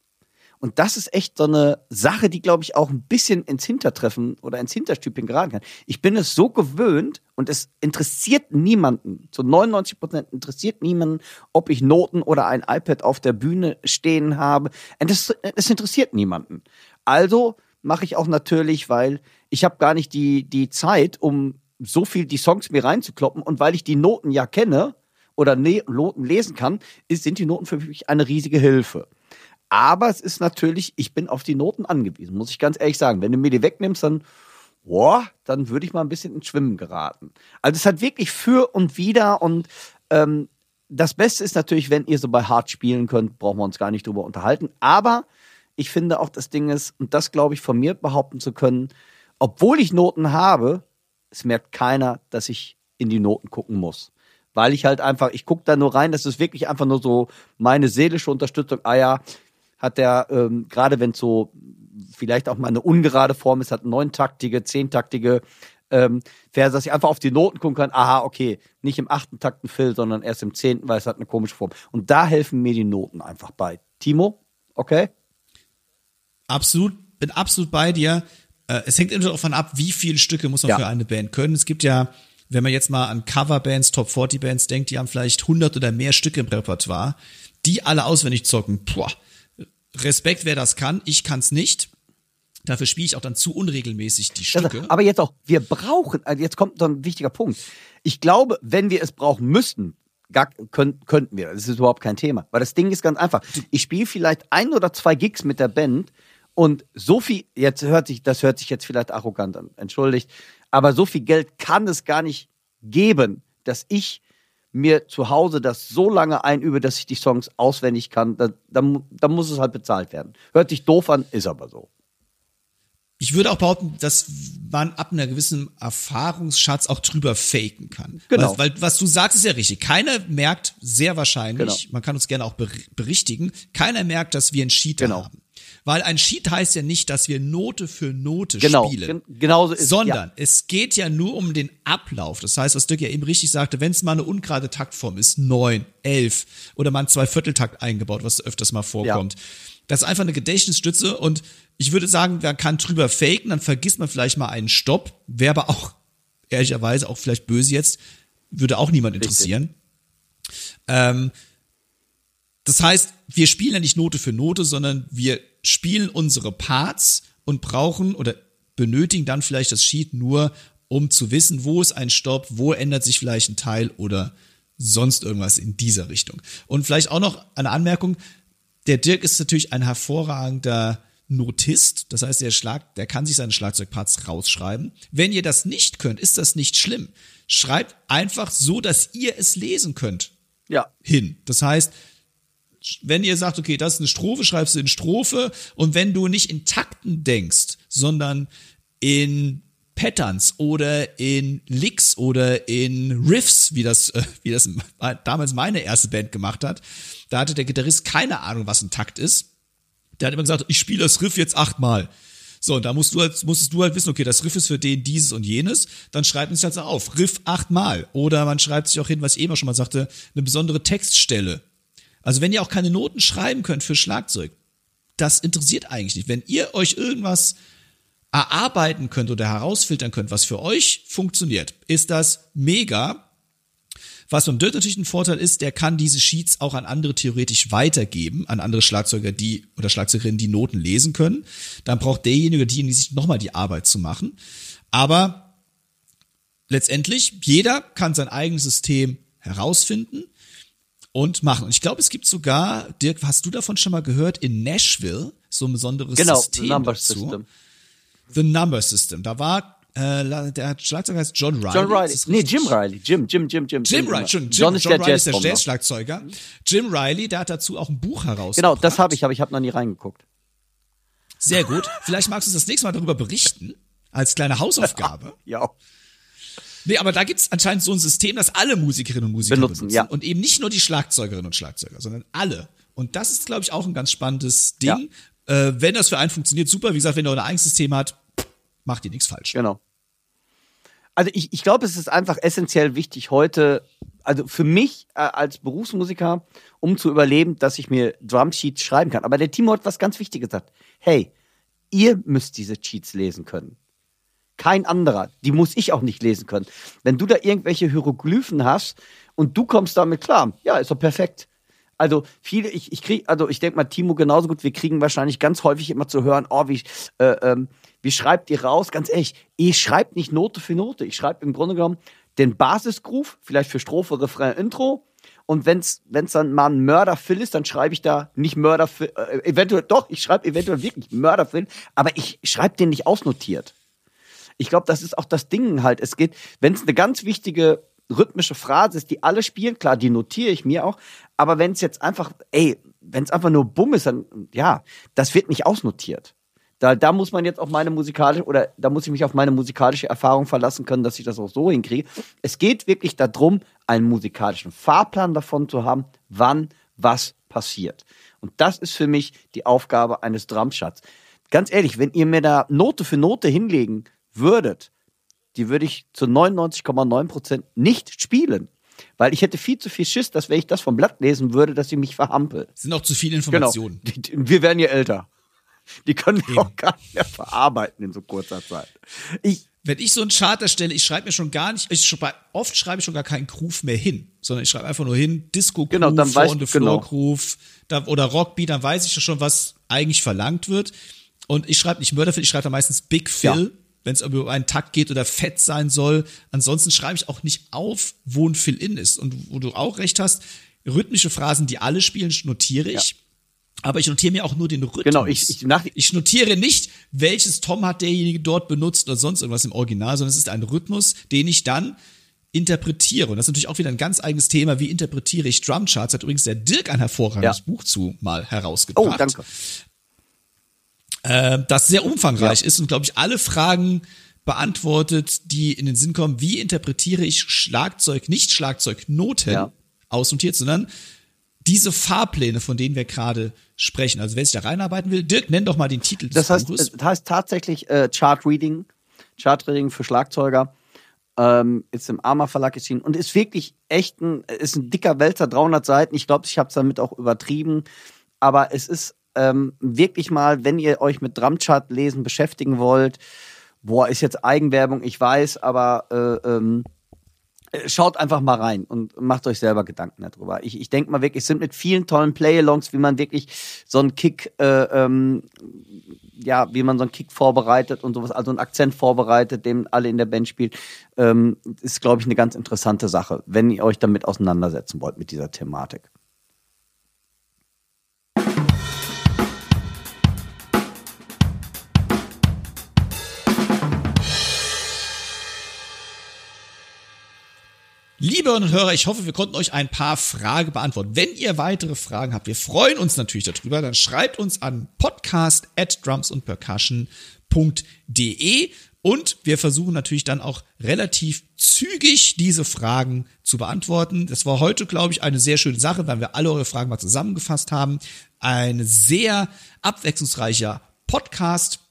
Und das ist echt so eine Sache, die, glaube ich, auch ein bisschen ins Hintertreffen oder ins Hinterstübchen geraten kann. Ich bin es so gewöhnt und es interessiert niemanden, zu 99 Prozent interessiert niemanden, ob ich Noten oder ein iPad auf der Bühne stehen habe. Es interessiert niemanden. Also mache ich auch natürlich, weil ich habe gar nicht die, die Zeit, um so viel die Songs mir reinzukloppen und weil ich die Noten ja kenne oder ne Noten lesen kann, ist, sind die Noten für mich eine riesige Hilfe. Aber es ist natürlich, ich bin auf die Noten angewiesen, muss ich ganz ehrlich sagen. Wenn du mir die wegnimmst, dann, boah, dann würde ich mal ein bisschen ins Schwimmen geraten. Also es hat wirklich für und wieder und ähm, das Beste ist natürlich, wenn ihr so bei Hard spielen könnt, brauchen wir uns gar nicht drüber unterhalten. Aber ich finde auch das Ding ist, und das glaube ich von mir behaupten zu können, obwohl ich Noten habe, es merkt keiner, dass ich in die Noten gucken muss. Weil ich halt einfach, ich gucke da nur rein, das ist wirklich einfach nur so meine seelische Unterstützung. Ah ja, hat der, ähm, gerade wenn es so vielleicht auch mal eine ungerade Form ist, hat neuntaktige, zehntaktige ähm, Verse, dass ich einfach auf die Noten gucken kann, aha, okay, nicht im achten Takt ein Fill, sondern erst im zehnten, weil es hat eine komische Form. Und da helfen mir die Noten einfach bei. Timo, okay? Absolut, bin absolut bei dir. Äh, es hängt immer davon ab, wie viele Stücke muss man ja. für eine Band können. Es gibt ja, wenn man jetzt mal an Coverbands, Top 40 Bands denkt, die haben vielleicht 100 oder mehr Stücke im Repertoire, die alle auswendig zocken. Boah, Respekt, wer das kann. Ich kann's nicht. Dafür spiele ich auch dann zu unregelmäßig die Stücke. aber jetzt auch, wir brauchen, also jetzt kommt so ein wichtiger Punkt. Ich glaube, wenn wir es brauchen müssten, gar, können, könnten wir. Das ist überhaupt kein Thema. Weil das Ding ist ganz einfach. Ich spiele vielleicht ein oder zwei Gigs mit der Band und so viel, jetzt hört sich, das hört sich jetzt vielleicht arrogant an, entschuldigt, aber so viel Geld kann es gar nicht geben, dass ich mir zu Hause das so lange einübe, dass ich die Songs auswendig kann, dann, dann, dann muss es halt bezahlt werden. Hört sich doof an, ist aber so. Ich würde auch behaupten, dass man ab einer gewissen Erfahrungsschatz auch drüber faken kann. Genau. Weil, weil was du sagst, ist ja richtig. Keiner merkt sehr wahrscheinlich, genau. man kann uns gerne auch berichtigen, keiner merkt, dass wir einen Cheater genau. haben. Weil ein Sheet heißt ja nicht, dass wir Note für Note Genau, spielen. gen- genauso ist- Sondern es geht ja nur um den Ablauf. Das heißt, was Dirk ja eben richtig sagte, wenn es mal eine ungerade Taktform ist, neun, elf oder mal ein Zweivierteltakt eingebaut, was öfters mal vorkommt. Das ist einfach eine Gedächtnisstütze und ich würde sagen, man kann drüber faken, dann vergisst man vielleicht mal einen Stopp. Wäre aber auch, ehrlicherweise, auch vielleicht böse jetzt, würde auch niemand interessieren. Ähm, das heißt, wir spielen ja nicht Note für Note, sondern wir spielen unsere Parts und brauchen oder benötigen dann vielleicht das Sheet nur, um zu wissen, wo ist ein Stopp, wo ändert sich vielleicht ein Teil oder sonst irgendwas in dieser Richtung. Und vielleicht auch noch eine Anmerkung, der Dirk ist natürlich ein hervorragender Notist, das heißt, der Schlag, der kann sich seine Schlagzeugparts rausschreiben. Wenn ihr das nicht könnt, ist das nicht schlimm. Schreibt einfach so, dass ihr es lesen könnt Ja, hin. Das heißt, wenn ihr sagt, okay, das ist eine Strophe, schreibst du in Strophe und wenn du nicht in Takten denkst, sondern in Patterns oder in Licks oder in Riffs, wie das, äh, wie das damals meine erste Band gemacht hat, da hatte der Gitarrist keine Ahnung, was ein Takt ist. Der hat immer gesagt, ich spiele das Riff jetzt achtmal. So, und da musst du halt, musstest du halt wissen, okay, das Riff ist für den dieses und jenes, dann schreibt man sich halt so auf, Riff achtmal. Oder man schreibt sich auch hin, was ich eben schon mal sagte, eine besondere Textstelle. Also wenn ihr auch keine Noten schreiben könnt für Schlagzeug, das interessiert eigentlich nicht. Wenn ihr euch irgendwas erarbeiten könnt oder herausfiltern könnt, was für euch funktioniert, ist das mega. Was beim Dirk natürlich ein Vorteil ist, der kann diese Sheets auch an andere theoretisch weitergeben, an andere Schlagzeuger, die oder Schlagzeugerinnen, die Noten lesen können. Dann braucht derjenige diejenige sich nochmal die Arbeit zu machen. Aber letztendlich, jeder kann sein eigenes System herausfinden und machen. Und ich glaube, es gibt sogar, Dirk, hast du davon schon mal gehört, in Nashville so ein besonderes genau, System Number dazu. System. The Number System. Da war, äh, der Schlagzeuger heißt John Riley. John Riley. Nee? Jim Riley. Jim, Jim, Jim, Jim. Jim Riley, schon, Jim, John ist John der Riley ist der. Jazzschlagzeuger. Jim Riley, der hat dazu auch ein Buch herausgebracht. Genau, das habe ich, aber ich habe noch nie reingeguckt. Sehr gut. Vielleicht magst du uns das nächste Mal darüber berichten, als kleine Hausaufgabe. Ja. Nee, aber da gibt's anscheinend so ein System, das alle Musikerinnen und Musiker Benutzen, benutzen. ja. Und eben nicht nur die Schlagzeugerinnen und Schlagzeuger, sondern alle. Und das ist, glaube ich, auch ein ganz spannendes Ding. Äh, wenn das für einen funktioniert, super. Wie gesagt, wenn ihr euer eigenes System hat, macht ihr nichts falsch. Genau. Also ich, ich glaube, es ist einfach essentiell wichtig heute, also für mich äh, als Berufsmusiker, um zu überleben, dass ich mir Drumsheets schreiben kann. Aber der Timo hat was ganz Wichtiges gesagt. Hey, ihr müsst diese Cheats lesen können. Kein anderer. Die muss ich auch nicht lesen können. Wenn du da irgendwelche Hieroglyphen hast und du kommst damit klar, ja, ist doch perfekt. Also viele, ich, ich krieg, also ich denke mal, Timo genauso gut, wir kriegen wahrscheinlich ganz häufig immer zu hören, oh, wie, äh, ähm, wie schreibt ihr raus? Ganz ehrlich, ich schreibe nicht Note für Note. Ich schreibe im Grunde genommen den Basisgroove, vielleicht für Strophe, Refrain, Intro. Und wenn's wenn's dann mal ein Mörderfill ist, dann schreibe ich da nicht Mörderfill, äh, eventuell, doch, ich schreibe eventuell wirklich Mörderfill, aber ich schreibe den nicht ausnotiert. Ich glaube, das ist auch das Ding halt. Es geht, wenn es eine ganz wichtige rhythmische Phrase ist, die alle spielen, klar, die notiere ich mir auch. Aber wenn es jetzt einfach, ey, wenn es einfach nur Bumm ist, dann, ja, das wird nicht ausnotiert. Da, da muss man jetzt auf meine musikalische, oder da muss ich mich auf meine musikalische Erfahrung verlassen können, dass ich das auch so hinkriege. Es geht wirklich darum, einen musikalischen Fahrplan davon zu haben, wann was passiert. Und das ist für mich die Aufgabe eines Drumshots. Ganz ehrlich, wenn ihr mir da Note für Note hinlegen würdet, die würde ich zu 99,9 Prozent nicht spielen. Weil ich hätte viel zu viel Schiss, dass wenn ich das vom Blatt lesen würde, dass ich mich verhampel. Es sind auch zu viele Genau. Informationen. Die, wir werden ja älter. Die können wir auch gar nicht mehr verarbeiten in so kurzer Zeit. Ich, Wenn ich so einen Chart erstelle, ich schreibe mir schon gar nicht, ich schreibe, oft schreibe ich schon gar keinen Groove mehr hin, sondern ich schreibe einfach nur hin, Disco Groove, Genau, dann weißt Floor genau. Groove da, oder Rockbeat, dann weiß ich schon, was eigentlich verlangt wird. Und ich schreibe nicht Mörderfill, ich schreibe da meistens Big Fill, Ja. Wenn es über einen Takt geht oder fett sein soll. Ansonsten schreibe ich auch nicht auf, wo ein Fill-In ist. Und wo du auch recht hast, rhythmische Phrasen, die alle spielen, notiere ich. Aber ich notiere mir auch nur den Rhythmus. Genau, ich- ich- nach- ich notiere nicht, welches Tom hat derjenige dort benutzt oder sonst irgendwas im Original, sondern es ist ein Rhythmus, den ich dann interpretiere. Und das ist natürlich auch wieder ein ganz eigenes Thema. Wie interpretiere ich Drumcharts? Hat übrigens der Dirk ein hervorragendes Ja. Buch zu mal herausgebracht. oh, danke. Äh, das sehr umfangreich ist und, glaube ich, alle Fragen beantwortet, die in den Sinn kommen. Wie interpretiere ich Schlagzeug, nicht Schlagzeugnoten Ja. ausnotiert, sondern diese Fahrpläne, von denen wir gerade sprechen. Also wer sich da reinarbeiten will, Dirk, nenn doch mal den Titel des Das heißt, Buches. das heißt tatsächlich äh, Chart Reading, Chart Reading für Schlagzeuger. Ähm, ist im Arma Verlag erschienen und ist wirklich echt ein, ist ein dicker Wälzer, 300 Seiten. Ich glaube, ich habe es damit auch übertrieben, aber es ist ähm, wirklich mal, wenn ihr euch mit Drumchart lesen beschäftigen wollt, boah, ist jetzt Eigenwerbung, ich weiß, aber äh, ähm, äh, schaut einfach mal rein und macht euch selber Gedanken darüber. Ich, ich denke mal wirklich, es sind mit vielen tollen Play-Alongs, wie man wirklich so einen Kick, äh, ähm, ja, wie man so einen Kick vorbereitet und sowas, also einen Akzent vorbereitet, den alle in der Band spielen, ähm, ist, glaube ich, eine ganz interessante Sache, wenn ihr euch damit auseinandersetzen wollt mit dieser Thematik. Liebe Hörerinnen und Hörer, ich hoffe, wir konnten euch ein paar Fragen beantworten. Wenn ihr weitere Fragen habt, wir freuen uns natürlich darüber, dann schreibt uns an podcast at drumsundpercussion.de und wir versuchen natürlich dann auch relativ zügig diese Fragen zu beantworten. Das war heute, glaube ich, eine sehr schöne Sache, weil wir alle eure Fragen mal zusammengefasst haben. Ein sehr abwechslungsreicher Podcast.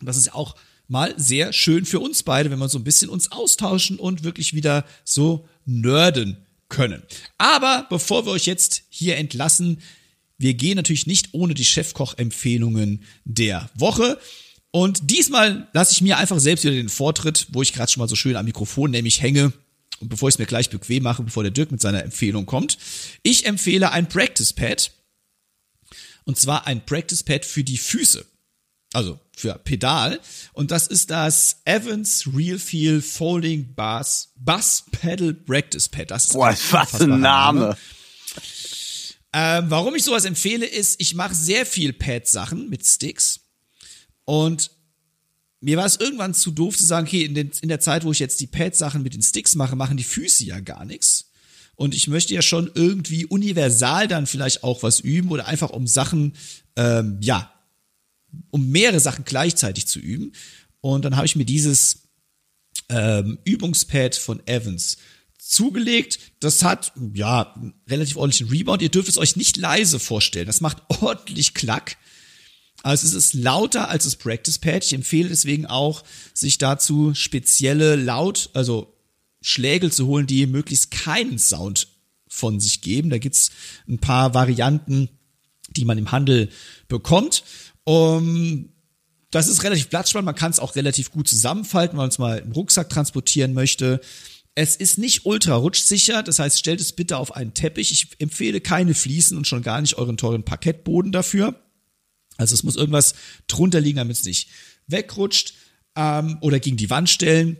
Das ist auch mal sehr schön für uns beide, wenn wir so ein bisschen uns austauschen und wirklich wieder so nerden können. Aber bevor wir euch jetzt hier entlassen, wir gehen natürlich nicht ohne die Chefkoch-Empfehlungen der Woche. Und diesmal lasse ich mir einfach selbst wieder den Vortritt, wo ich gerade schon mal so schön am Mikrofon nämlich hänge. Und bevor ich es mir gleich bequem mache, bevor der Dirk mit seiner Empfehlung kommt, ich empfehle ein Practice Pad. Und zwar ein Practice Pad für die Füße. Also für Pedal. Und das ist das Evans Real Feel Folding Bass Bass Pedal Practice Pad. Das ist Boah, was ein Name. Ähm, warum ich sowas empfehle, ist, ich mache sehr viel Pad-Sachen mit Sticks. Und mir war es irgendwann zu doof zu sagen, okay, in, den, in der Zeit, wo ich jetzt die Pad-Sachen mit den Sticks mache, machen die Füße ja gar nichts. Und ich möchte ja schon irgendwie universal dann vielleicht auch was üben oder einfach um Sachen, ähm, ja, um mehrere Sachen gleichzeitig zu üben. Und dann habe ich mir dieses ähm, Übungspad von Evans zugelegt. Das hat, ja, relativ ordentlichen Rebound. Ihr dürft es euch nicht leise vorstellen. Das macht ordentlich Klack. Also es ist lauter als das Practice Pad. Ich empfehle deswegen auch, sich dazu spezielle Laut, also Schlägel zu holen, die möglichst keinen Sound von sich geben. Da gibt's ein paar Varianten, die man im Handel bekommt. Um, das ist relativ platzsparend. Man kann es auch relativ gut zusammenfalten, wenn man es mal im Rucksack transportieren möchte. Es ist nicht ultra rutschsicher, das heißt, stellt es bitte auf einen Teppich. Ich empfehle keine Fliesen und schon gar nicht euren teuren Parkettboden dafür. Also es muss irgendwas drunter liegen, damit es nicht wegrutscht ähm, oder gegen die Wand stellen.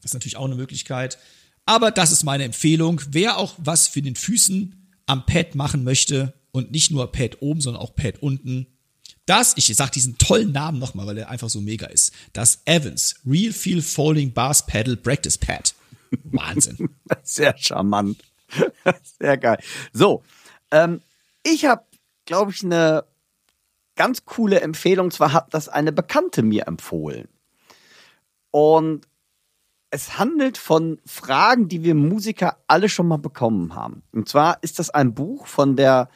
Das ist natürlich auch eine Möglichkeit. Aber das ist meine Empfehlung. Wer auch was für den Füßen am Pad machen möchte und nicht nur Pad oben, sondern auch Pad unten, das, ich sag diesen tollen Namen nochmal, weil er einfach so mega ist. Das Evans Real Feel Folding Bass Pedal Practice Pad. Wahnsinn. Sehr charmant. Sehr geil. So, ähm, ich habe, glaube ich, eine ganz coole Empfehlung. Zwar hat das eine Bekannte mir empfohlen. Und es handelt von Fragen, die wir Musiker alle schon mal bekommen haben. Und zwar ist das ein Buch von der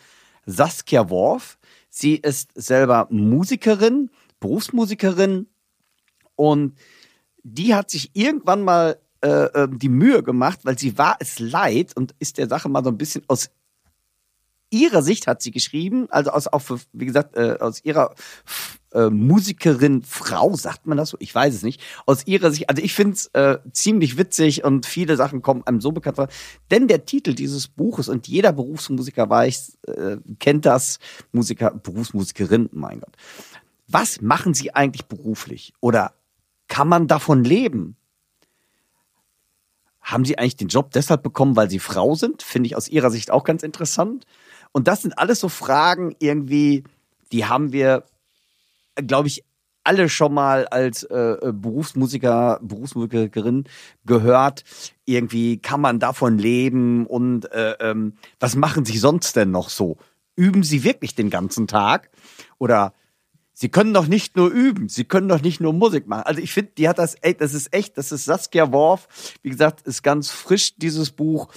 Saskia Worf. Sie ist selber Musikerin, Berufsmusikerin und die hat sich irgendwann mal äh, äh, die Mühe gemacht, weil sie war es leid und ist der Sache mal so ein bisschen aus ihrer Sicht hat sie geschrieben, also aus auch wie gesagt äh, aus ihrer äh, Musikerin Frau sagt man das so, ich weiß es nicht. Aus ihrer Sicht, also ich finde es äh, ziemlich witzig und viele Sachen kommen einem so bekannt vor. Denn der Titel dieses Buches und jeder Berufsmusiker weiß, äh, kennt das Musiker, Berufsmusikerin, mein Gott. Was machen sie eigentlich beruflich? Oder kann man davon leben? Haben sie eigentlich den Job deshalb bekommen, weil sie Frau sind? Finde ich aus ihrer Sicht auch ganz interessant. Und das sind alles so Fragen irgendwie, die haben wir, glaube ich, alle schon mal als äh, Berufsmusiker, Berufsmusikerin gehört. Irgendwie kann man davon leben und äh, ähm, was machen sie sonst denn noch so? Üben sie wirklich den ganzen Tag? Oder sie können doch nicht nur üben, sie können doch nicht nur Musik machen. Also ich finde, die hat das, ey, das ist echt, das ist Saskia Worf. Wie gesagt, ist ganz frisch, dieses Buch.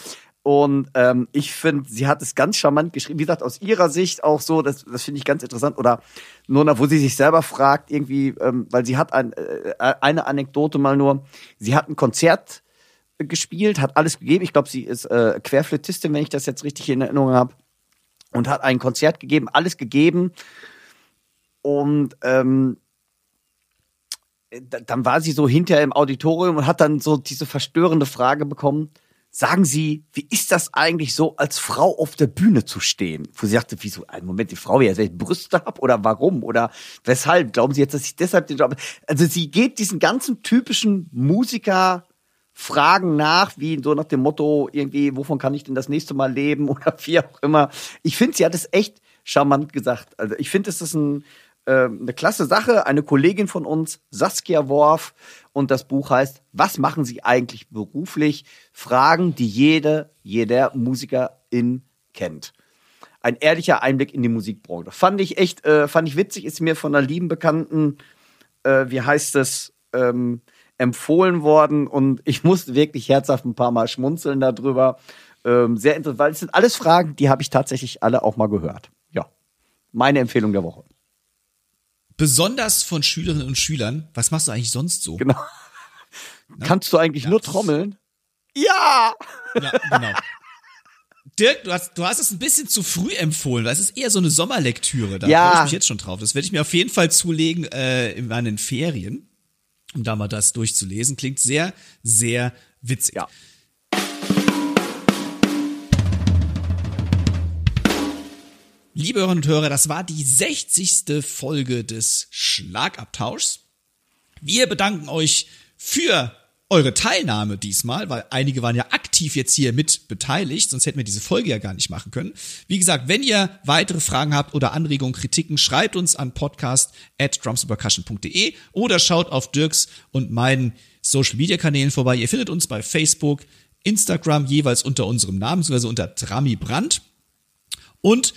Und ähm, ich finde, sie hat es ganz charmant geschrieben. Wie gesagt, aus ihrer Sicht auch so, das, das finde ich ganz interessant. Oder nur, wo sie sich selber fragt, irgendwie, ähm, weil sie hat ein, äh, eine Anekdote mal nur. Sie hat ein Konzert gespielt, hat alles gegeben. Ich glaube, sie ist äh, Querflötistin, wenn ich das jetzt richtig in Erinnerung habe. Und hat ein Konzert gegeben, alles gegeben. Und ähm, dann war sie so hinterher im Auditorium und hat dann so diese verstörende Frage bekommen. Sagen Sie, wie ist das eigentlich so, als Frau auf der Bühne zu stehen? Wo sie sagte, wieso, einen Moment, die Frau, ja, ich Brüste habe oder warum oder weshalb? Glauben Sie jetzt, dass ich deshalb den Job, also sie geht diesen ganzen typischen Musiker Fragen nach, wie so nach dem Motto irgendwie, wovon kann ich denn das nächste Mal leben oder wie auch immer. Ich finde, sie hat es echt charmant gesagt. Also ich finde, es ist ein, äh, eine klasse Sache. Eine Kollegin von uns, Saskia Worf, und das Buch heißt Was machen Sie eigentlich beruflich? Fragen, die jede, jeder Musikerin kennt. Ein ehrlicher Einblick in die Musikbranche. Fand ich echt, äh, fand ich witzig, ist mir von einer lieben Bekannten, äh, wie heißt es, ähm, empfohlen worden und ich musste wirklich herzhaft ein paar Mal schmunzeln darüber. Ähm, sehr interessant, weil es sind alles Fragen, die habe ich tatsächlich alle auch mal gehört. Ja, meine Empfehlung der Woche besonders von Schülerinnen und Schülern. Was machst du eigentlich sonst so? Genau. Na? Kannst du eigentlich ja. nur trommeln? Ja! Ja, genau. Dirk, du hast, du hast es ein bisschen zu früh empfohlen, weil es ist eher so eine Sommerlektüre. Da ja. freue ich mich jetzt schon drauf. Das werde ich mir auf jeden Fall zulegen äh, in meinen Ferien, um da mal das durchzulesen. Klingt sehr, sehr witzig. Ja. Liebe Hörerinnen und Hörer, das war die 60. Folge des Schlagabtauschs. Wir bedanken euch für eure Teilnahme diesmal, weil einige waren ja aktiv jetzt hier mit beteiligt, sonst hätten wir diese Folge ja gar nicht machen können. Wie gesagt, wenn ihr weitere Fragen habt oder Anregungen, Kritiken, schreibt uns an podcast at drumsandpercussion.de oder schaut auf Dirks und meinen Social Media Kanälen vorbei. Ihr findet uns bei Facebook, Instagram jeweils unter unserem Namen, beziehungsweise unter Drami Brand. Und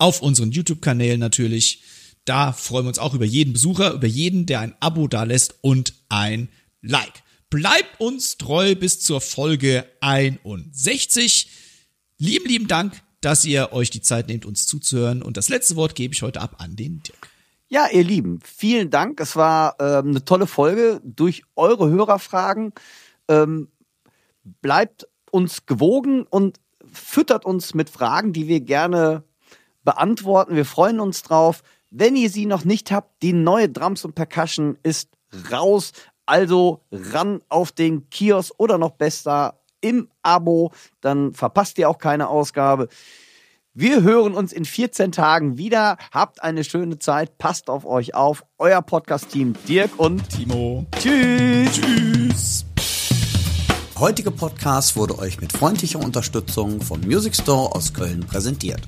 auf unseren YouTube-Kanälen natürlich. Da freuen wir uns auch über jeden Besucher, über jeden, der ein Abo da lässt und ein Like. Bleibt uns treu bis zur Folge 61. Lieben, lieben Dank, dass ihr euch die Zeit nehmt, uns zuzuhören. Und das letzte Wort gebe ich heute ab an den Dirk. Ja, ihr Lieben, vielen Dank. Es war ähm, eine tolle Folge durch eure Hörerfragen. Ähm, bleibt uns gewogen und füttert uns mit Fragen, die wir gerne beantworten. Wir freuen uns drauf. Wenn ihr sie noch nicht habt, die neue Drums und Percussion ist raus. Also ran auf den Kiosk oder noch besser im Abo. Dann verpasst ihr auch keine Ausgabe. Wir hören uns in 14 Tagen wieder. Habt eine schöne Zeit. Passt auf euch auf. Euer Podcast-Team Dirk und Timo. Tschüss. Tschüss. Heutige Podcast wurde euch mit freundlicher Unterstützung vom Music Store aus Köln präsentiert.